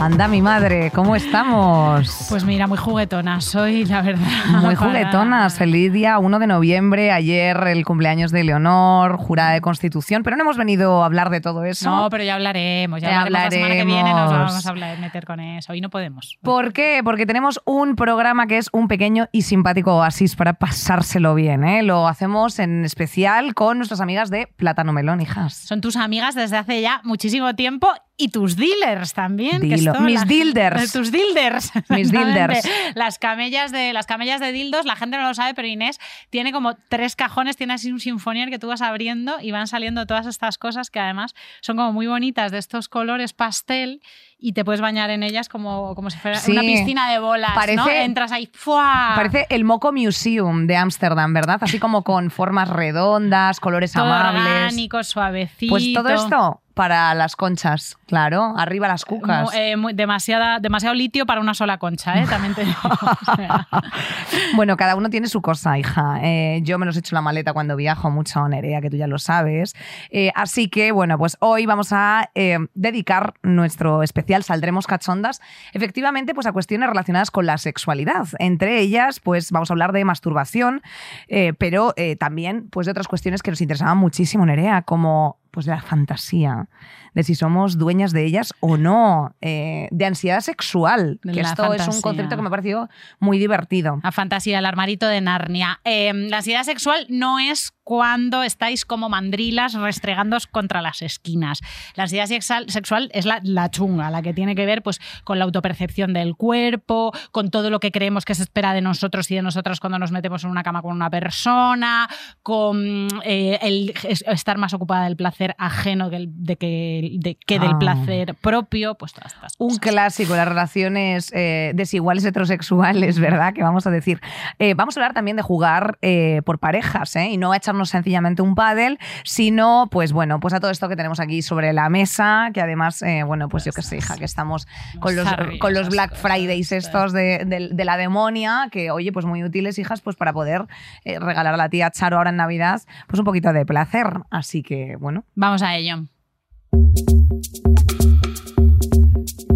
Anda, mi madre, ¿cómo estamos? Pues mira, muy juguetona soy, la verdad. Muy juguetonas. Feliz día 1 de noviembre. Ayer el cumpleaños de Leonor, jurada de Constitución. Pero no hemos venido a hablar de todo eso. No, pero ya hablaremos. Ya, Ya hablaremos. La semana que viene nos hablaremos. vamos a hablar, meter con eso. Hoy no podemos. ¿Por qué? Porque tenemos un programa que es un pequeño y simpático oasis para pasárselo bien. ¿eh? Lo hacemos en especial con nuestras amigas de Plátano Melón, hijas. Son tus amigas desde hace ya muchísimo tiempo y tus dealers también. que esto, Mis la- dilders. Tus dilders. Mis dilders. Las camellas, de, las camellas de dildos, la gente no lo sabe, pero Inés tiene como tres cajones, tiene así un sinfonier que tú vas abriendo y van saliendo todas estas cosas que además son como muy bonitas, de estos colores pastel y te puedes bañar en ellas como, como si fuera Sí. una piscina de bolas, ¿no? Parece- Entras ahí, ¡fua! Parece el Moco Museum de Ámsterdam, ¿verdad? Así como con formas redondas, colores todo amables. orgánico, suavecito. Pues todo esto para las conchas, claro. Arriba las cucas. Eh, muy- demasiada, demasiado litio para una sola concha, ¿eh? También te digo. O sea, Bueno, cada uno tiene su cosa, hija. Eh, yo me los echo en la maleta cuando viajo mucho, Nerea, que tú ya lo sabes. Eh, así que, bueno, pues hoy vamos a dedicar nuestro especial Saldremos Cachondas, efectivamente, pues a cuestiones relacionadas con la sexualidad. Entre ellas, pues vamos a hablar de masturbación, eh, pero eh, también, pues de otras cuestiones que nos interesaban muchísimo, Nerea, como pues de la fantasía, de si somos dueñas de ellas o no, eh, de ansiedad sexual, De que la esto es un concepto que me ha parecido muy divertido. a fantasía, el armarito de Narnia. Eh, la ansiedad sexual no es cuando estáis como mandrilas restregándoos contra las esquinas. La ansiedad sexual, es la, la chunga, la que tiene que ver pues, con la autopercepción del cuerpo, con todo lo que creemos que se espera de nosotros y de nosotras cuando nos metemos en una cama con una persona, con eh, el es- estar más ocupada del placer ajeno que, el- de que, de- que del Ah. placer propio, pues todas estas Un cosas. clásico, las relaciones eh, desiguales heterosexuales, ¿verdad? Que vamos a decir. Eh, vamos a hablar también de jugar eh, por parejas, ¿eh? Y no a echarnos sencillamente un pádel, sino, pues bueno, pues a todo esto que tenemos aquí sobre la mesa, que además, bueno, pues yo qué sé, hija, que estamos con los, con los Black Fridays estos de, de- de la demonia, que oye, pues muy útiles, hijas, pues para poder regalar a la tía Charo ahora en Navidad, pues un poquito de placer. Así que, bueno. Vamos a ello.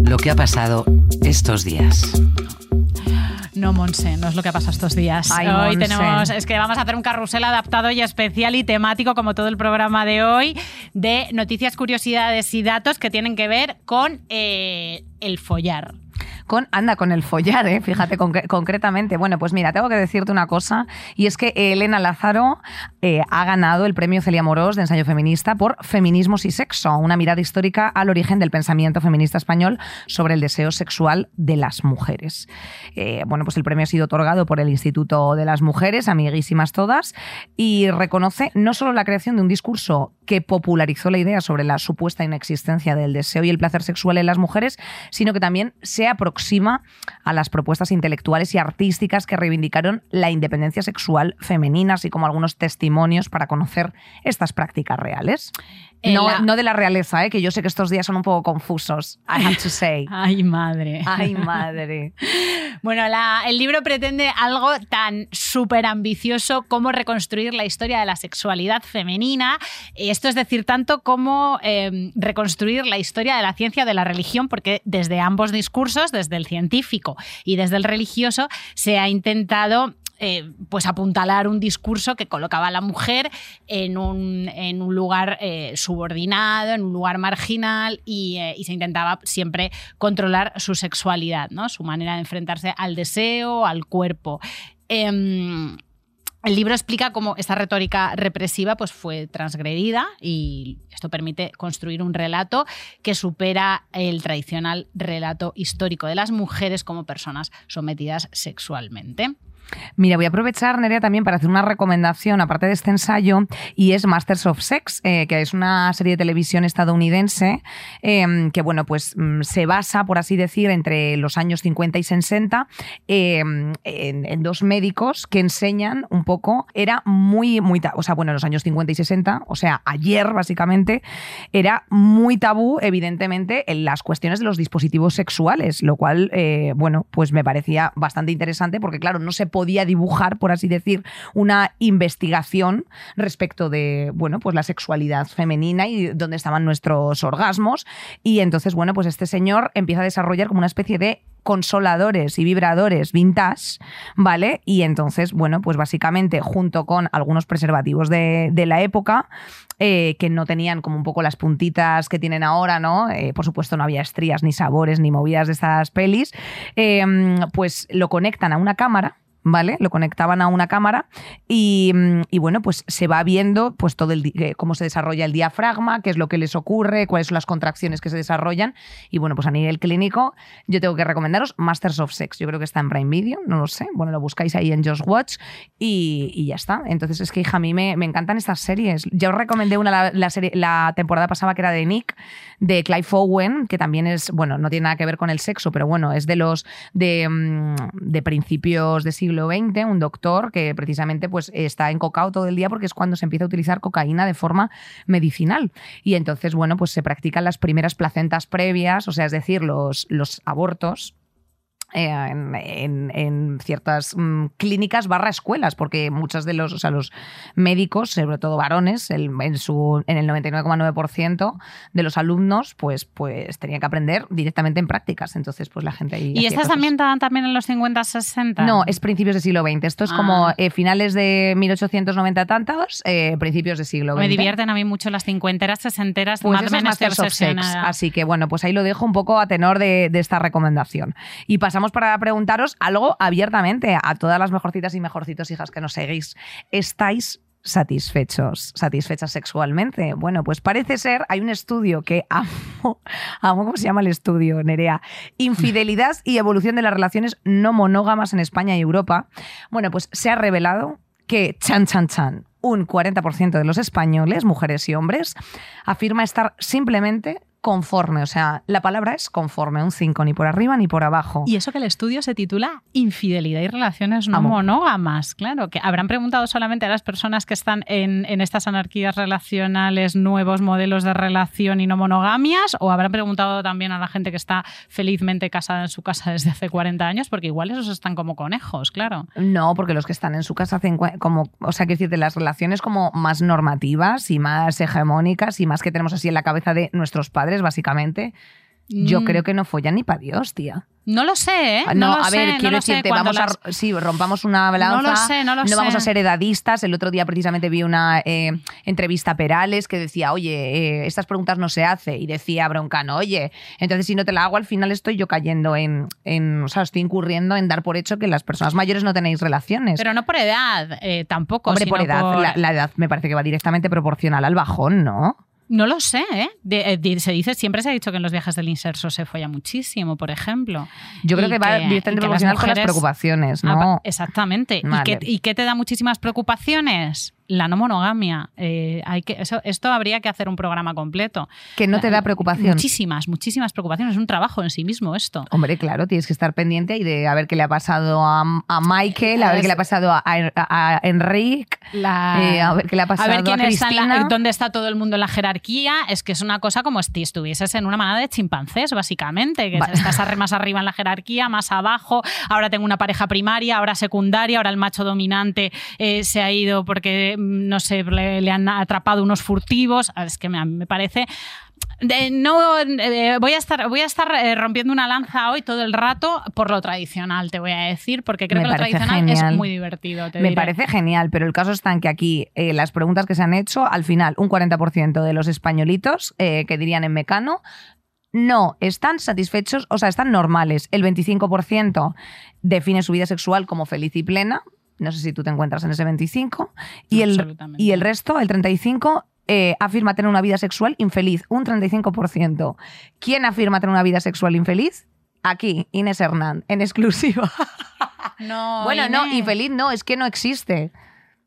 Lo que ha pasado estos días. No, Monse, no es lo que ha pasado estos días. Ay, hoy tenemos, es que vamos a hacer un carrusel adaptado y especial y temático, como todo el programa de hoy, de noticias, curiosidades y datos que tienen que ver con eh, el follar. Con, anda, con el follar, ¿eh? fíjate concre- concretamente. Bueno, pues mira, tengo que decirte una cosa, y es que Elena Lázaro eh, ha ganado el premio Celia Morós de ensayo feminista por Feminismos y Sexo, una mirada histórica al origen del pensamiento feminista español sobre el deseo sexual de las mujeres. Eh, bueno, pues el premio ha sido otorgado por el Instituto de las Mujeres, amiguísimas todas, y reconoce no solo la creación de un discurso que popularizó la idea sobre la supuesta inexistencia del deseo y el placer sexual en las mujeres, sino que también se aproxima a las propuestas intelectuales y artísticas que reivindicaron la independencia sexual femenina, así como algunos testimonios para conocer estas prácticas reales. No, la- no de la realeza, ¿eh? que yo sé que estos días son un poco confusos. I have to say. Ay, madre. Ay, madre. Bueno, la- el libro pretende algo tan súper ambicioso como reconstruir la historia de la sexualidad femenina. Esto es decir, tanto como eh, reconstruir la historia de la ciencia de la religión, porque desde ambos discursos, desde el científico y desde el religioso, se ha intentado eh, pues apuntalar un discurso que colocaba a la mujer en un, en un lugar eh, subordinado, en un lugar marginal y, eh, y se intentaba siempre controlar su sexualidad, ¿no? su manera de enfrentarse al deseo, al cuerpo. Em, el libro explica cómo esta retórica represiva pues, fue transgredida y esto permite construir un relato que supera el tradicional relato histórico de las mujeres como personas sometidas sexualmente. Mira, voy a aprovechar, Nerea, también para hacer una recomendación, aparte de este ensayo, y es Masters of Sex, eh, que es una serie de televisión estadounidense eh, que, bueno, pues mm, se basa, por así decir, entre los años 50 y 60 eh, en, dos médicos que enseñan un poco, era muy, muy, o sea, bueno, en los años 50 y 60, o sea, ayer básicamente, era muy tabú, evidentemente, en las cuestiones de los dispositivos sexuales, lo cual, eh, bueno, pues me parecía bastante interesante porque, claro, no se podía dibujar, por así decir, una investigación respecto de, bueno, pues la sexualidad femenina y dónde estaban nuestros orgasmos. Y entonces, bueno, pues este señor empieza a desarrollar como una especie de consoladores y vibradores vintage, ¿vale? Y entonces, bueno, pues básicamente junto con algunos preservativos de, la época, eh, que no tenían como un poco las puntitas que tienen ahora, ¿no? Eh, por supuesto no había estrías, ni sabores, ni movidas de estas pelis, eh, pues lo conectan a una cámara. ¿Vale? Lo conectaban a una cámara y, mm, y, bueno, pues se va viendo pues todo el eh, cómo se desarrolla el diafragma, qué es lo que les ocurre, cuáles son las contracciones que se desarrollan. Y bueno, pues a nivel clínico, yo tengo que recomendaros Masters of Sex. Yo creo que está en Prime Video, no lo sé. Bueno, lo buscáis ahí en Just Watch y, y ya está. Entonces es que, hija, a mí me, me encantan estas series. Ya os recomendé una la, serie, la temporada pasada que era de Nick, de Clive Owen, que también es, bueno, no tiene nada que ver con el sexo, pero bueno, es de los de, mm, de principios del siglo XX, un doctor que precisamente pues está encocado todo el día porque es cuando se empieza a utilizar cocaína de forma medicinal. Y entonces, bueno, pues se practican las primeras placentas previas, o sea, es decir, los, los abortos en, en- en ciertas mm, clínicas barra escuelas, porque muchos de los, o sea, los médicos, sobre todo varones, el- en, su, en el 99,9% de los alumnos, pues, pues tenían que aprender directamente en prácticas. Entonces, pues la gente ahí. ¿Y estas también dan también en los 50, 60? No, es principios del siglo XX. Esto es como Ah. eh, finales de 1890 tantos, eh, principios del siglo XX. Me divierten a mí mucho las cincuenteras, sesenteras, Pues Mad eso es Men, estoy Masters of Sex. obsesionada. Así que bueno, pues ahí lo dejo un poco a tenor de, de esta recomendación. Y pasamos para preguntaros algo abiertamente a todas las mejorcitas y mejorcitos hijas que nos seguís. ¿Estáis satisfechos, satisfechas sexualmente? Bueno, pues parece ser, hay un estudio que amo, amo cómo se llama el estudio, Nerea, Infidelidad y evolución de las relaciones no monógamas en España y Europa. Bueno, pues se ha revelado que, chan, chan, chan, un 40% de los españoles, mujeres y hombres, afirma estar simplemente conforme. O sea, la palabra es conforme, un 5, ni por arriba ni por abajo. Y eso que el estudio se titula Infidelidad y relaciones no monógamas. Claro, que habrán preguntado solamente a las personas que están en, en estas anarquías relacionales, nuevos modelos de relación y no monogamias, o habrán preguntado también a la gente que está felizmente casada en su casa desde hace 40 años, porque igual esos están como conejos, claro. No, porque los que están en su casa hacen como, o sea, quiero decir, de las relaciones como más normativas y más hegemónicas y más que tenemos así en la cabeza de nuestros padres, básicamente, yo Mm. creo que no follan ni para Dios, tía. No lo sé, ¿eh? Ah, No, No, lo a ver, sé, no quiero decirte, vamos las- a. Sí, rompamos una balanza. No lo sé, no lo vamos sé. a ser edadistas. El otro día precisamente vi una eh, entrevista a Perales que decía, oye, eh, estas preguntas no se hace. Y decía Broncano, oye, entonces si no te la hago, al final estoy yo cayendo en. en o sea, estoy incurriendo en dar por hecho que las personas mayores no tenéis relaciones. Pero no por edad, eh, tampoco. Hombre, sino por edad. La, la edad me parece que va directamente proporcional al bajón, ¿no? No lo sé, ¿eh? De- eh, se dice, siempre se ha dicho que en los viajes del inserso se folla muchísimo, por ejemplo. Yo creo Y que va directamente proporcional con las mujeres- preocupaciones, Ah, ¿no? exactamente. ¿Y, Vale. qué, y qué te da muchísimas preocupaciones? La no monogamia. Eh, hay que, eso, esto habría que hacer un programa completo. Que no te da preocupación. Muchísimas, muchísimas preocupaciones. Es un trabajo en sí mismo esto. Hombre, claro, tienes que estar pendiente y de a ver qué le ha pasado a, a Michael, a ver qué le ha pasado a, a- La- eh, a ver qué le ha a pasado ver a, quién está en la- Cristina. dónde está todo el mundo en la jerarquía. Es que es una cosa como si estuvieses en una manada de chimpancés, básicamente. Que estás más arriba en la jerarquía, más abajo. Ahora tengo una pareja primaria, ahora secundaria, ahora el macho dominante eh, se ha ido porque, no sé, le, le han atrapado unos furtivos. Ah, Es que me, me parece. de- no eh, voy a estar voy a estar eh, rompiendo una lanza hoy todo el rato por lo tradicional te voy a decir porque creo Me que lo tradicional genial. es muy divertido te Me diré. parece genial, pero el caso está en que aquí eh, las preguntas que se han hecho, al final, un 40% de los españolitos, que dirían en mecano, no están satisfechos, o sea, están normales. El 25% define su vida sexual como feliz y plena. No sé si tú te encuentras en ese 25. Y el, y el resto, el 35%, eh, afirma tener una vida sexual infeliz. Un 35%. ¿Quién afirma tener una vida sexual infeliz? Aquí, Inés Hernán, en exclusiva. No, bueno, no, y Inés. feliz no, es que no existe.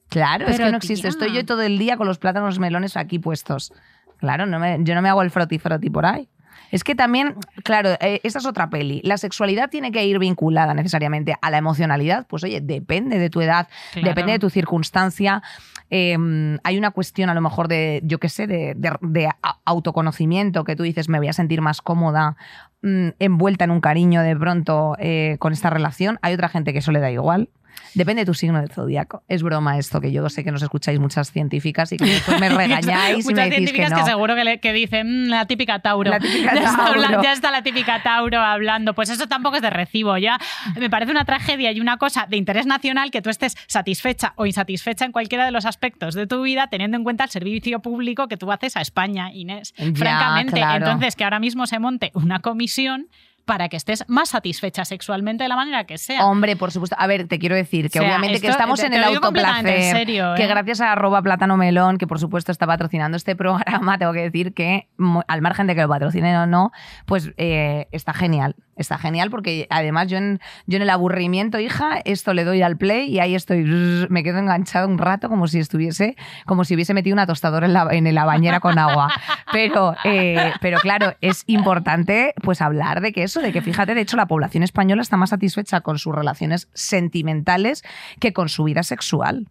Claro, es que no existe. tía. Estoy yo todo el día con los plátanos melones aquí puestos. Claro, no me- yo no me hago el froti froti por ahí. Es que también, claro, eh, esta es otra peli. La sexualidad tiene que ir vinculada necesariamente a la emocionalidad. Pues oye, depende de tu edad, Claro. depende de tu circunstancia. Eh, hay una cuestión a lo mejor de, yo qué sé, de, de- de a- autoconocimiento que tú dices, me voy a sentir más cómoda mm, envuelta en un cariño de pronto eh, con esta relación. Hay otra gente que eso le da igual. Depende de tu signo del zodiaco. Es broma esto, que yo sé que nos escucháis muchas científicas y que después me regañáis y Muchas me decís que científicas no. seguro que, le- que dicen "Mm, la típica Tauro. La típica ya, Está Tauro. habla- ya está la típica Tauro hablando. Pues eso tampoco es de recibo. Ya me parece una tragedia y una cosa de interés nacional que tú estés satisfecha o insatisfecha en cualquiera de los aspectos de tu vida, teniendo en cuenta el servicio público que tú haces a España, Inés. Ya, Francamente, claro. entonces que ahora mismo se monte una comisión para que estés más satisfecha sexualmente de la manera que sea. Hombre, por supuesto. A ver, te quiero decir que O sea, obviamente que estamos te- en te el completamente en autoplacer. serio, Que ¿eh? gracias a arroba plátano melón, que por supuesto está patrocinando este programa, tengo que decir que al margen de que lo patrocinen o no, pues eh, está genial. Está genial porque además yo en, yo en el aburrimiento, hija, esto le doy al play y ahí estoy, me quedo enganchado un rato como si estuviese, como si hubiese metido una tostadora en la, en la bañera con agua. Pero, eh, pero claro, es importante pues hablar de que eso, de que fíjate, de hecho la población española está más satisfecha con sus relaciones sentimentales que con su vida sexual.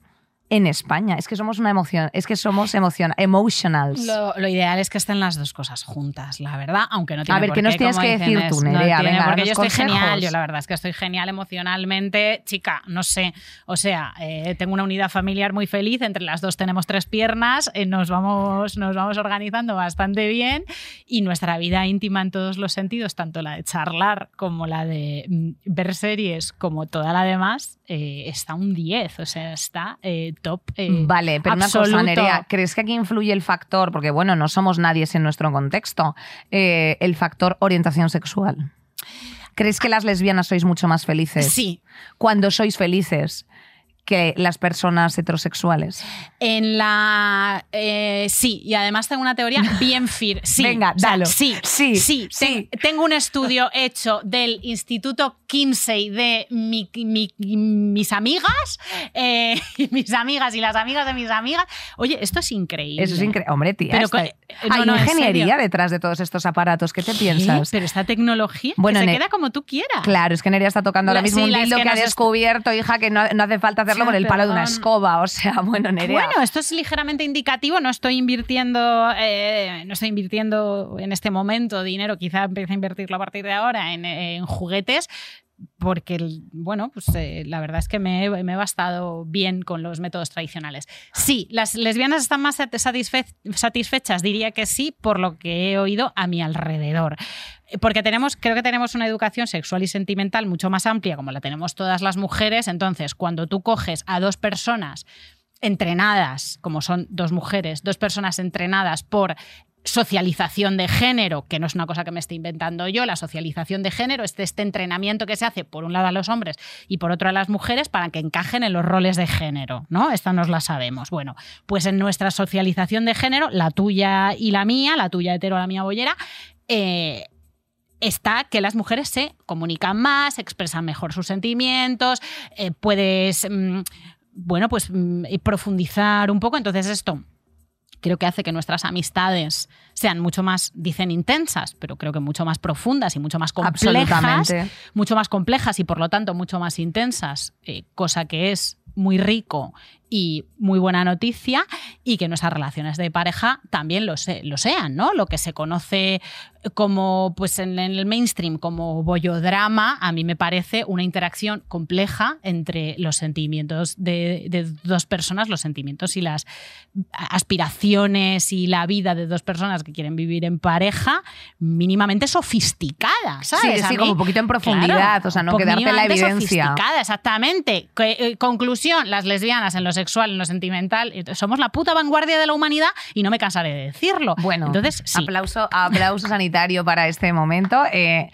En España, es que somos una emoción, es que somos emocion emotionals. Lo, lo ideal es que estén las dos cosas juntas, la verdad, aunque no tiene A ver, por ¿qué nos tienes que dicen, decir tú, no Nerea? tiene Venga, por qué. danos yo estoy genial, yo la verdad es que estoy genial emocionalmente, chica, no sé, o sea, eh, tengo una unidad familiar muy feliz, entre las dos tenemos tres piernas, eh, nos, vamos, nos vamos organizando bastante bien y nuestra vida íntima en todos los sentidos, tanto la de charlar como la de mm, ver series, como toda la demás, eh, está un 10, o sea, está eh, top. eh, Vale, pero una absoluto. cosa, Nerea, ¿crees que aquí influye el factor, porque bueno, no somos nadie en nuestro contexto, eh, el factor orientación sexual? ¿Crees que las lesbianas sois mucho más felices? Sí, Cuando sois felices que las personas heterosexuales. En la. eh, sí, y además tengo una teoría bien fir. Sí, Venga, o sea, dalo. Sí, Sí, sí, sí. ten- tengo un estudio hecho del Instituto Kinsey de mi- mi- mis amigas, eh, mis amigas y las amigas de mis amigas. Oye, esto es increíble. Eso es increíble. Hombre, tía. Pero no, Hay no, en ingeniería detrás de todos estos aparatos. ¿Qué te ¿Qué? piensas? Pero esta tecnología que Bueno, se queda como tú quieras. Claro, es que Nerea está tocando ahora La- mismo sí, un dildo que que, ha descubierto, hija, que no, no hace falta hacerlo Con el palo de una escoba. O sea, bueno, Nerea. Bueno, esto es ligeramente indicativo. No estoy invirtiendo, eh, no estoy invirtiendo en este momento dinero. Quizá empiece a invertirlo a partir de ahora en, en juguetes. Porque, bueno, pues eh, la verdad es que me, he- me he bastado bien con los métodos tradicionales. Sí, las lesbianas están más satisfe- satisfechas, diría que sí, por lo que he oído a mi alrededor. Porque tenemos, creo que tenemos una educación sexual y sentimental mucho más amplia, como la tenemos todas las mujeres. Entonces, cuando tú coges a dos personas entrenadas, como son dos mujeres, dos personas entrenadas por socialización de género, que no es una cosa que me esté inventando yo, la socialización de género es este entrenamiento que se hace por un lado a los hombres y por otro a las mujeres para que encajen en los roles de género, ¿no? Esta nos la sabemos. Bueno, pues en nuestra socialización de género, la tuya y la mía, la tuya hetero, la mía bollera, eh, está que las mujeres se comunican más, expresan mejor sus sentimientos, eh, puedes, mm, bueno, pues mm, profundizar un poco. Entonces esto creo que hace que nuestras amistades sean mucho más, dicen intensas, pero creo que mucho más profundas y mucho más complejas, mucho más complejas y por lo tanto mucho más intensas, eh, cosa que es muy rico y muy buena noticia y que nuestras relaciones de pareja también lo, se- lo sean, ¿no? Lo que se conoce como, pues en, en el mainstream, como bollodrama, a mí me parece una interacción compleja entre los sentimientos de, de dos personas, los sentimientos y las aspiraciones y la vida de dos personas que quieren vivir en pareja mínimamente sofisticada, ¿sabes? Sí, sí, mí- como un poquito en profundidad, o sea, no quedarte en la evidencia. sofisticada, exactamente. Que, eh, conclusión, las lesbianas en lo sexual, en lo sentimental, eh, somos la puta vanguardia de la humanidad y no me cansaré de decirlo. Bueno, entonces sí. aplauso, aplauso sanitario para este momento. Eh,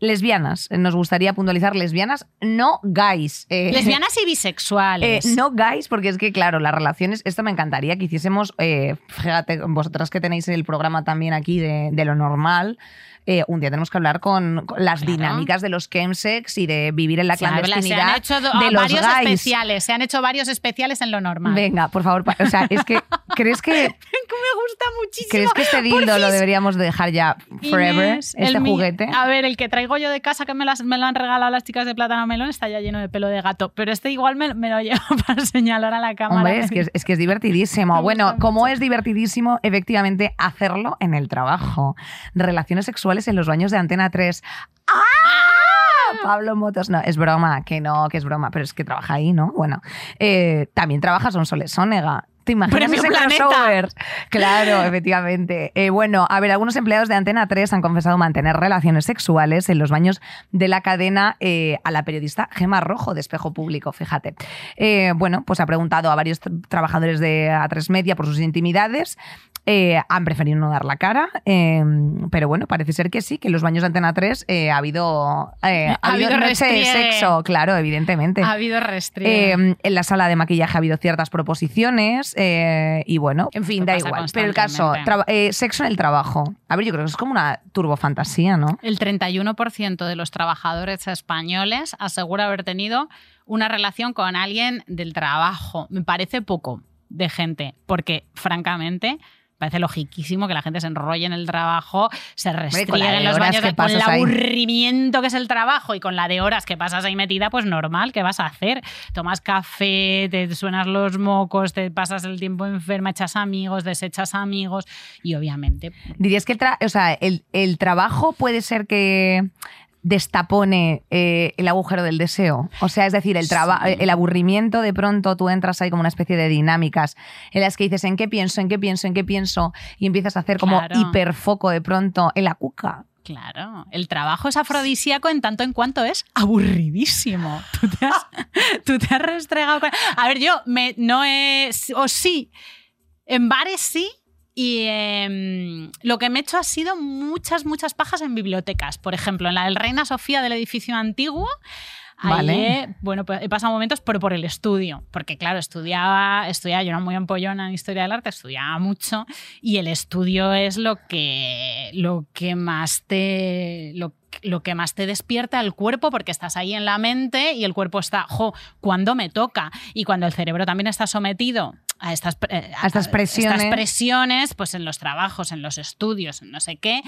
lesbianas. Nos gustaría puntualizar lesbianas, no guys. Eh, Lesbianas y eh, bisexuales. no guys, porque es que, claro, las relaciones, esto me encantaría que hiciésemos, eh, fíjate, vosotras que tenéis el programa también aquí de, de lo normal, eh, un día tenemos que hablar con, con las Claro. dinámicas de los chemsex y de vivir en la Se habla- se clandestinidad han hecho do- de los varios guys. especiales. Se han hecho varios especiales en lo normal. Venga, por favor, o sea, es que, ¿crees que, me gusta muchísimo. ¿crees que este dildo lo deberíamos dejar ya forever, Inés, este mi- juguete? A ver, el que traigo yo de casa que me, las- me lo han regalado las chicas de Plátano Melón está ya lleno de pelo de gato. Pero este igual me, me lo llevo para señalar a la cámara. Hombre, es que es, es que es divertidísimo. Bueno, como mucho. es divertidísimo, efectivamente, hacerlo en el trabajo. Relaciones sexuales en los baños de Antena 3. ¡Ah! Pablo Motos, no, es broma, que no, que es broma, pero es que trabaja ahí, ¿no? Bueno, eh, también trabaja Sonsoles Sónega. ¿Te imaginas ese Planeta. crossover? Claro, efectivamente. Eh, bueno, a ver, algunos empleados de Antena 3 han confesado mantener relaciones sexuales en los baños de la cadena eh, a la periodista Gema Rojo de Espejo Público, fíjate. Eh, bueno, pues ha preguntado a varios tra- trabajadores de A3 Media por sus intimidades. Eh, han preferido no dar la cara, eh, pero bueno, parece ser que sí, que en los baños de Antena 3 eh, ha habido, eh, ha Ha habido habido noche de restriegue. sexo, claro, evidentemente. Ha habido restricciones. Eh, en la sala de maquillaje ha habido ciertas proposiciones y bueno, en fin, da igual. Pero el caso, sexo en el trabajo. A ver, yo creo que es como una turbofantasía, ¿no? El 31% de los trabajadores españoles asegura haber tenido una relación con alguien del trabajo. Me parece poco de gente, porque francamente parece logiquísimo que la gente se enrolle en el trabajo, se restriegue en los baños que con el ahí. aburrimiento que es el trabajo y con la de horas que pasas ahí metida, pues normal, ¿qué vas a hacer? Tomas café, te suenas los mocos, te pasas el tiempo enferma, echas amigos, desechas amigos y obviamente Dirías que el, tra- o sea, el, el trabajo puede ser que destapone eh, el agujero del deseo. O sea, es decir, el, traba- Sí. el aburrimiento, de pronto tú entras ahí como una especie de dinámicas en las que dices en qué pienso, en qué pienso, en qué pienso, y empiezas a hacer como Claro. hiperfoco de pronto en la cuca. Claro, el trabajo es afrodisíaco en tanto en cuanto es aburridísimo. Tú te has, tú te has restregado con... A ver, yo me, no he... O sí, en bares sí, y em, lo que me he hecho ha sido muchas, muchas pajas en bibliotecas. Por ejemplo, en la del Reina Sofía del edificio antiguo. ahí Vale. he- bueno, pues he pasado momentos, pero por el estudio. Porque, claro, estudiaba, estudiaba, yo era muy ampollona en historia del arte, estudiaba mucho. Y el estudio es lo que, lo que más te. Lo, lo que más te despierta el cuerpo porque estás ahí en la mente y el cuerpo está, jo, cuando me toca? Y cuando el cerebro también está sometido a estas, eh, A estas presiones. estas presiones, pues en los trabajos, en los estudios, en no sé qué,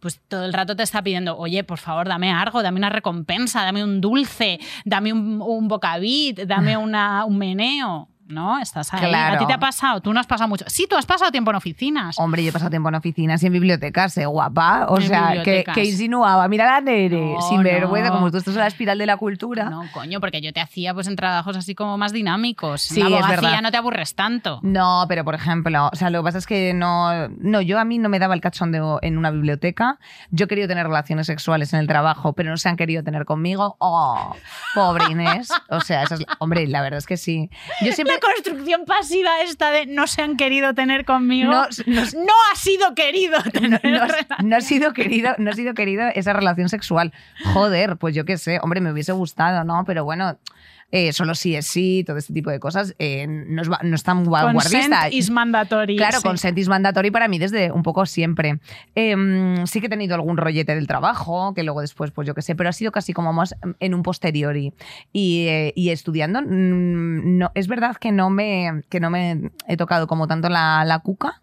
pues todo el rato te está pidiendo, oye, por favor, dame algo, dame una recompensa, dame un dulce, dame un, un bocavit, dame una, un meneo. ¿No? Estás ahí. Claro. ¿A ti te ha pasado? Tú no has pasado mucho. Sí, tú has pasado tiempo en oficinas. Hombre, yo he pasado tiempo en oficinas y en bibliotecas, ¿eh? Guapa. O En sea, que, insinuaba. Mira la Nere, No, sin vergüenza, no. como tú estás en la espiral de la cultura. No, coño, porque yo te hacía pues en trabajos así como más dinámicos. Sí, en la es abogacía verdad. no te aburres tanto. No, pero por ejemplo, o sea, lo que pasa es que no, no, yo a mí no me daba el cachondeo en una biblioteca. Yo he querido tener relaciones sexuales en el trabajo, pero no se han querido tener conmigo. Oh, pobre Inés. O sea, esa es la- hombre, la verdad es que sí. Yo siempre La construcción pasiva esta de no se han querido tener conmigo. No, No, no- ha sido querido tener no- no ha sido querido, no ha sido querido esa relación sexual. Joder, pues yo qué sé, hombre, me hubiese gustado, ¿no? Pero bueno, eh, solo sí es sí, todo este tipo de cosas, eh, no, es, no es tan vanguardista. Consent is mandatory. Claro, sí. consent is mandatory para mí desde un poco siempre. Em, sí que he tenido algún rollete del trabajo, que luego después, pues yo qué sé, pero ha sido casi como más en un posteriori. Y, eh, y estudiando, mm, no, es verdad que no me, que no me he tocado como tanto la, la cuca.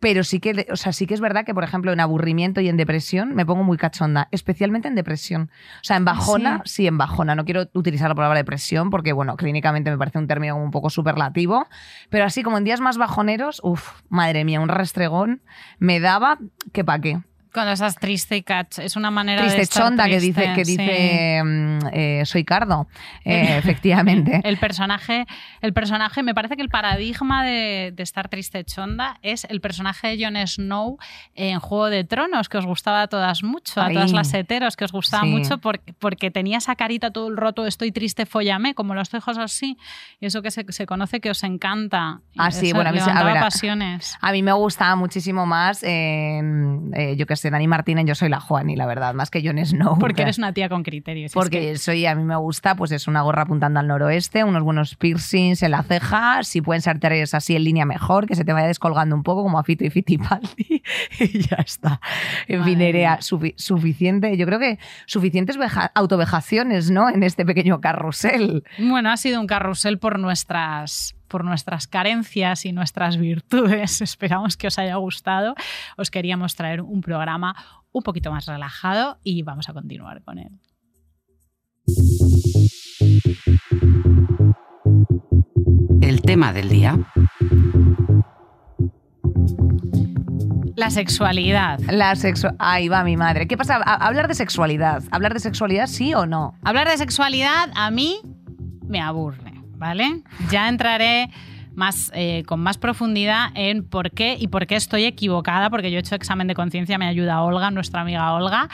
Pero sí que, o sea, sí que es verdad que, por ejemplo, en aburrimiento y en depresión me pongo muy cachonda, especialmente en depresión. O sea, en bajona, sí, en bajona. No quiero utilizar la palabra depresión porque, bueno, clínicamente me parece un término un poco superlativo. Pero así como en días más bajoneros, uff, madre mía, un restregón me daba que pa' qué. Cuando estás triste y catch, es una manera de Triste estar chonda que dice, que sí. dice mm, eh, soy Cardo, Eh, efectivamente. El personaje, el personaje, me parece que el paradigma de, de estar triste chonda es el personaje de Jon Snow en Juego de Tronos, que os gustaba a todas mucho, a todas las heteros, que os gustaba Sí. mucho porque, porque tenía esa carita todo el rato, estoy triste, follame, como los tejos así, y eso que se, se conoce que os encanta. Ah, sí, bueno, a mí a ver, a- pasiones. A mí me gustaba muchísimo más, eh, yo qué ser Dani Martínez, yo soy la Juani, la verdad, más que Jon Snow. Porque eres una tía con criterios. Porque soy, a mí me gusta, pues es una gorra apuntando al noroeste, unos buenos piercings en la ceja, si pueden ser tres así en línea mejor, que se te vaya descolgando un poco como a Fito y Fitipaldi y ya está. En fin, Nerea, suficiente, yo creo que suficientes autovejaciones, ¿no? En este pequeño carrusel. Bueno, ha sido un carrusel por nuestras por nuestras carencias y nuestras virtudes. Esperamos que os haya gustado. Os queríamos traer un programa un poquito más relajado y vamos a continuar con él. El tema del día. La sexualidad. La sexu Ahí va mi madre. ¿Qué pasa? hablar de sexualidad. ¿Hablar de sexualidad sí o no? Hablar de sexualidad a mí me aburre. ¿Vale? Ya entraré más, eh, con más profundidad en por qué y por qué estoy equivocada, porque yo he hecho examen de conciencia, me ayuda Olga, nuestra amiga Olga,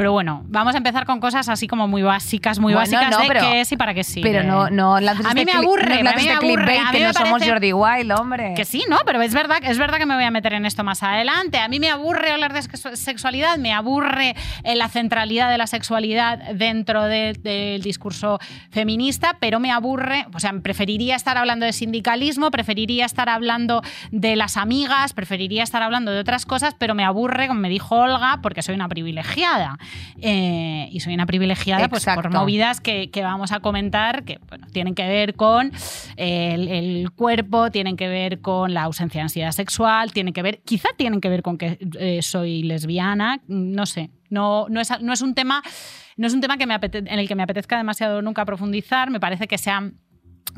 pero bueno, vamos a empezar con cosas así como muy básicas, muy básicas de qué es y para qué sí. Pero no, no A mí este me aburre, no a mí me aburre. A mí que no somos Jordi Wild, hombre. Que sí, no, pero es verdad, es verdad que me voy a meter en esto más adelante. A mí me aburre hablar de sexualidad, me aburre eh, la centralidad de la sexualidad dentro del discurso feminista, pero me aburre, o sea, preferiría estar hablando de sindicalismo, preferiría estar hablando de las amigas, preferiría estar hablando de otras cosas, pero me aburre, como me dijo Olga, porque soy una privilegiada. Eh, y soy una privilegiada pues, por movidas que, vamos a comentar que bueno, tienen que ver con el, cuerpo, tienen que ver con la ausencia de ansiedad sexual, tienen que ver, quizá tienen que ver con que eh, soy lesbiana, no sé. No, no, es, no es un tema, no es un tema que me en el que me apetezca demasiado nunca profundizar. Me parece que sea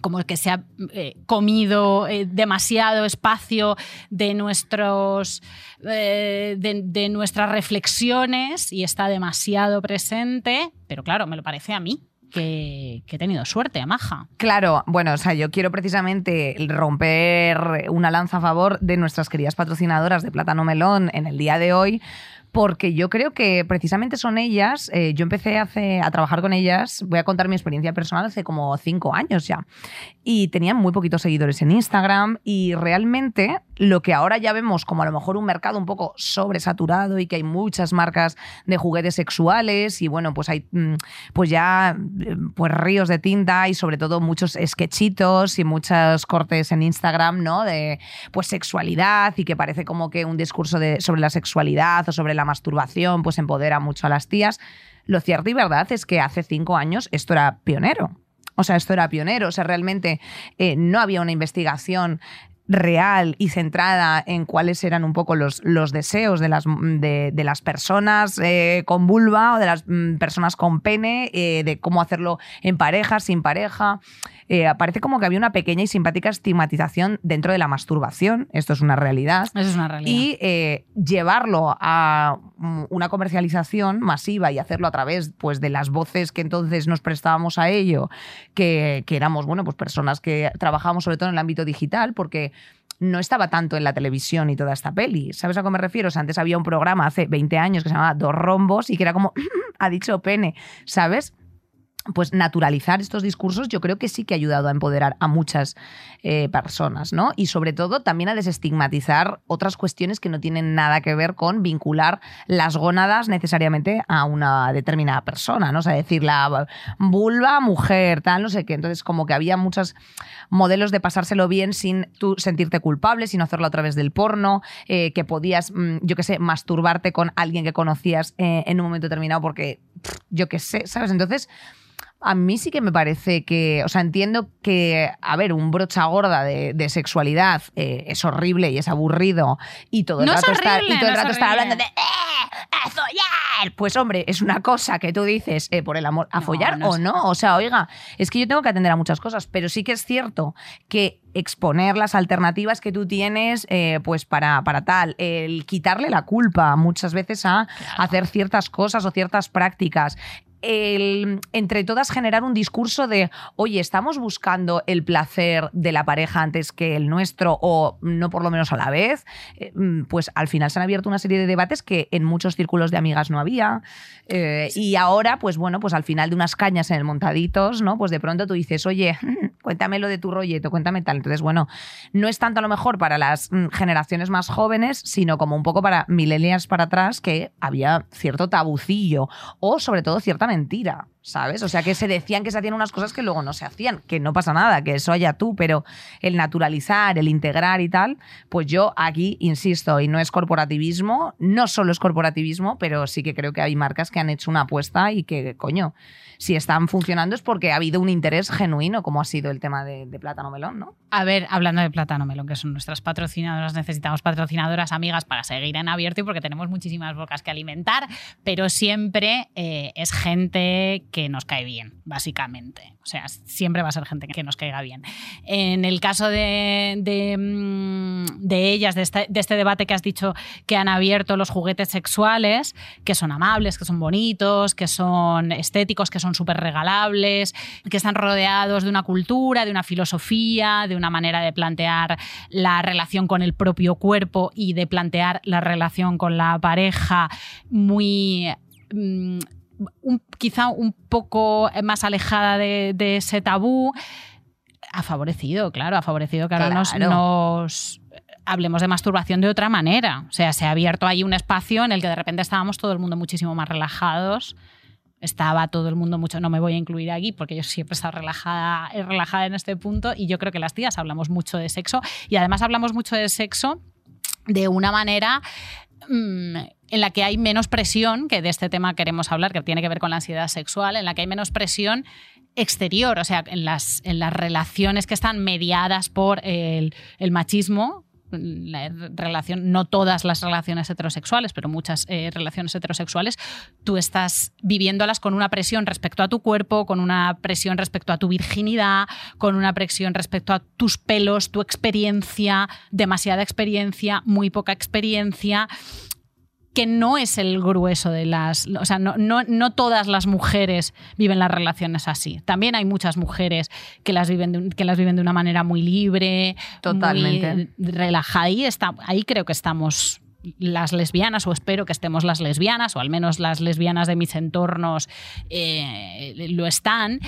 como que se ha eh, comido eh, demasiado espacio de, nuestros, eh, de, nuestras reflexiones y está demasiado presente, pero claro, me lo parece a mí. Que, que, he tenido suerte, Amaja. Claro, bueno, o sea, yo quiero precisamente romper una lanza a favor de nuestras queridas patrocinadoras de Plátano Melón en el día de hoy, porque yo creo que precisamente son ellas, eh, yo empecé hace, a trabajar con ellas, voy a contar mi experiencia personal hace como cinco años ya, y tenían muy poquitos seguidores en Instagram y realmente lo que ahora ya vemos como a lo mejor un mercado un poco sobresaturado y que hay muchas marcas de juguetes sexuales y bueno, pues hay mm, pues ya pues ríos de tinta y sobre todo muchos sketchitos y muchos cortes en Instagram, ¿no? De pues sexualidad y que parece como que un discurso de, sobre la sexualidad o sobre la masturbación pues empodera mucho a las tías. Lo cierto y verdad es que hace cinco años esto era pionero. O sea, esto era pionero. O sea, realmente eh, no había una investigación real y centrada en cuáles eran un poco los, los deseos de las, de, las personas eh, con vulva o de las mm, personas con pene, eh, de cómo hacerlo en pareja, sin pareja. Eh, parece como que había una pequeña y simpática estigmatización dentro de la masturbación. Esto es una realidad. Eso es una realidad. Y eh, llevarlo a mm, una comercialización masiva y hacerlo a través pues, de las voces que entonces nos prestábamos a ello, que, que éramos bueno, pues personas que trabajábamos sobre todo en el ámbito digital, porque no estaba tanto en la televisión y toda esta peli. ¿Sabes a qué me refiero? antes había un programa hace 20 años que se llamaba Dos Rombos y que era como, ha dicho pene, ¿sabes? Pues naturalizar estos discursos yo creo que sí que ha ayudado a empoderar a muchas eh, personas, ¿no? Y sobre todo también a desestigmatizar otras cuestiones que no tienen nada que ver con vincular las gónadas necesariamente a una determinada persona, ¿no? O sea, decir la vulva, mujer, tal, no sé qué. Entonces, como que había muchos modelos de pasárselo bien sin tú sentirte culpable, sin hacerlo a través del porno, eh, que podías, mm, yo qué sé, masturbarte con alguien que conocías eh, en un momento determinado porque, yo qué sé, ¿sabes? Entonces a mí sí que me parece que, o sea, entiendo que, a ver, un brocha gorda de, sexualidad eh, es horrible y es aburrido y todo el rato, está, y todo el rato está hablando de ¡Eh, a follar! Pues hombre, es una cosa que tú dices eh, por el amor, ¿a follar o no? O sea, oiga, es que yo tengo que atender a muchas cosas, pero sí que es cierto que exponer las alternativas que tú tienes pues para, para tal, el quitarle la culpa muchas veces a hacer ciertas cosas o ciertas prácticas, el, entre todas generar un discurso de, oye, estamos buscando el placer de la pareja antes que el nuestro o no por lo menos a la vez, eh, mm, pues al final se han abierto una serie de debates que en muchos círculos de amigas no había. Eh, y ahora, pues bueno, pues al final de unas cañas en el montaditos, ¿no? Pues de pronto tú dices, oye, cuéntame lo de tu rolleto, cuéntame tal. Entonces, bueno, no es tanto a lo mejor para las mm, generaciones más jóvenes, sino como un poco para millennials para atrás, que había cierto tabucillo o sobre todo cierta mentira. ¿Sabes? O sea, que se decían que se hacían unas cosas que luego no se hacían, que no pasa nada, que eso haya tú, pero el naturalizar, el integrar y tal, pues yo aquí insisto, y no es corporativismo, no solo es corporativismo, pero sí que creo que hay marcas que han hecho una apuesta y que, coño, si están funcionando es porque ha habido un interés genuino, como ha sido el tema de, Plátano Melón, ¿no? A ver, hablando de Plátano Melón, que son nuestras patrocinadoras, necesitamos patrocinadoras amigas para seguir en abierto y porque tenemos muchísimas bocas que alimentar, pero siempre eh, es gente que nos cae bien, básicamente. O sea, siempre va a ser gente que nos caiga bien. En el caso de, de, mm, ellas, de este, de este, debate que has dicho que han abierto los juguetes sexuales, que son amables, que son bonitos, que son estéticos, que son súper regalables, que están rodeados de una cultura, de una filosofía, de una manera de plantear la relación con el propio cuerpo y de plantear la relación con la pareja muy... Quizá un poco más alejada de, ese tabú, ha favorecido, claro, ha favorecido que ahora nos, hablemos de masturbación de otra manera. O sea, se ha abierto ahí un espacio en el que de repente estábamos todo el mundo muchísimo más relajados. Estaba todo el mundo mucho, no me voy a incluir aquí porque yo siempre he estado relajada, relajada en este punto y yo creo que las tías hablamos mucho de sexo y además hablamos mucho de sexo de una manera mm, en la que hay menos presión, que de este tema queremos hablar, que tiene que ver con la ansiedad sexual, en la que hay menos presión exterior, o sea, en las, en las relaciones que están mediadas por el, machismo, no todas las relaciones heterosexuales, pero muchas eh, relaciones heterosexuales, tú estás viviéndolas con una presión respecto a tu cuerpo, con una presión respecto a tu virginidad, con una presión respecto a tus pelos, tu experiencia, demasiada experiencia, muy poca experiencia que no es el grueso de las... O sea, no, no, todas las mujeres viven las relaciones así. También hay muchas mujeres que las viven de, que las viven de una manera muy libre, Totalmente. muy relajada. Ahí, está, ahí creo que estamos las lesbianas, o espero que estemos las lesbianas, o al menos las lesbianas de mis entornos eh, lo están.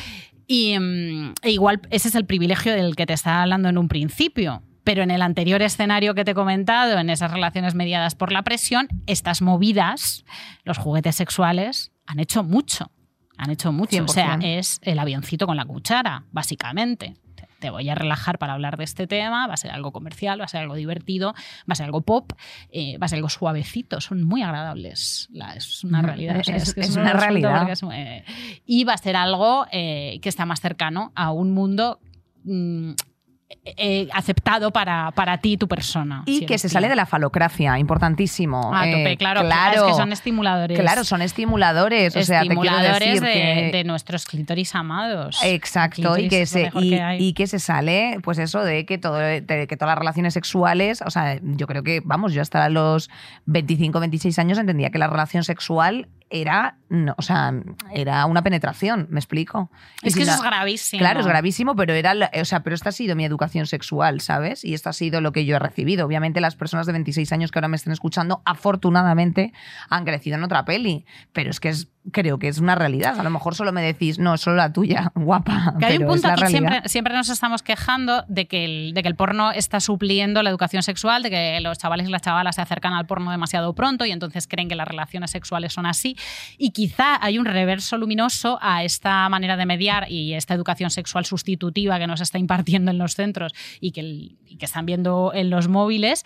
Y mm, e igual ese es el privilegio del que te estaba hablando en un principio pero en el anterior escenario que te he comentado, en esas relaciones mediadas por la presión, estas movidas, los juguetes sexuales, han hecho mucho. Han hecho mucho. O sea, es el avioncito con la cuchara, básicamente. Te voy a relajar para hablar de este tema, va a ser algo comercial, va a ser algo divertido, va a ser algo pop, eh, va a ser algo suavecito, son muy agradables. es una realidad. es, una realidad. y va a ser algo eh, que está más cercano a un mundo mm, eh, aceptado para, para ti y tu persona. Y que se sale de la falocracia, importantísimo. A tope, eh, claro, claro, es que son estimuladores. Claro, son estimuladores. O sea, te decir de, que... de, nuestros clítoris amados. Exacto, y que, se, y, que, se sale, pues eso, de que, todo, que todas las relaciones sexuales, o sea, yo creo que, vamos, yo hasta los 25, 26 años entendía que la relación sexual era, no, o sea, era una penetración, me explico. Es que eso es gravísimo. Claro, es gravísimo, pero era, o sea, pero esta ha sido mi educación sexual, ¿sabes? Y esto ha sido lo que yo he recibido. Obviamente las personas de 26 años que ahora me estén escuchando, afortunadamente han crecido en otra peli, pero es que es creo que es una realidad. A lo mejor solo me decís, no, solo la tuya, guapa. Que hay un punto aquí, siempre, siempre nos estamos quejando de que, el, de que el porno está supliendo la educación sexual, de que los chavales y las chavalas se acercan al porno demasiado pronto y entonces creen que las relaciones sexuales son así. Y quizá hay un reverso luminoso a esta manera de mediar y esta educación sexual sustitutiva que nos está impartiendo en los centros y que, y que están viendo en los móviles,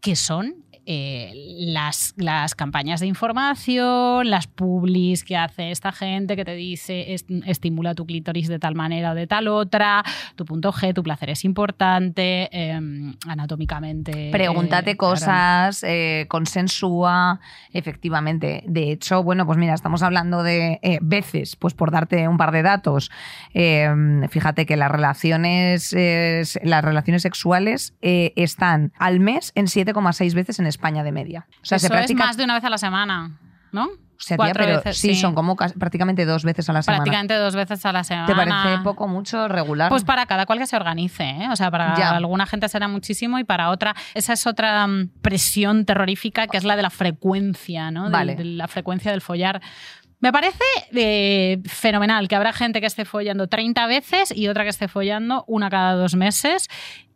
que son eh, las, las, campañas de información, las publis que hace esta gente que te dice estimula tu clítoris de tal manera o de tal otra, tu punto G, tu placer es importante, em, anatómicamente. Pregúntate cosas, eh, consensúa, efectivamente. De hecho, bueno, pues mira, estamos hablando de eh, veces, pues por darte un par de datos, em, fíjate que las relaciones, las relaciones sexuales están al mes en 7,6 veces en España de media. O sea, Eso se practica... es más de una vez a la semana, ¿no? O sea, pero veces, sí, son como prácticamente dos veces a la semana. Prácticamente dos veces a la semana. ¿Te parece poco, mucho, regular? Pues para cada cual que se organice. ¿eh? O sea, para alguna gente será muchísimo y para otra. Esa es otra mm, presión terrorífica que es la de la frecuencia, ¿no? De, la frecuencia del follar Me parece eh, fenomenal que habrá gente que esté follando 30 veces y otra que esté follando una cada dos meses.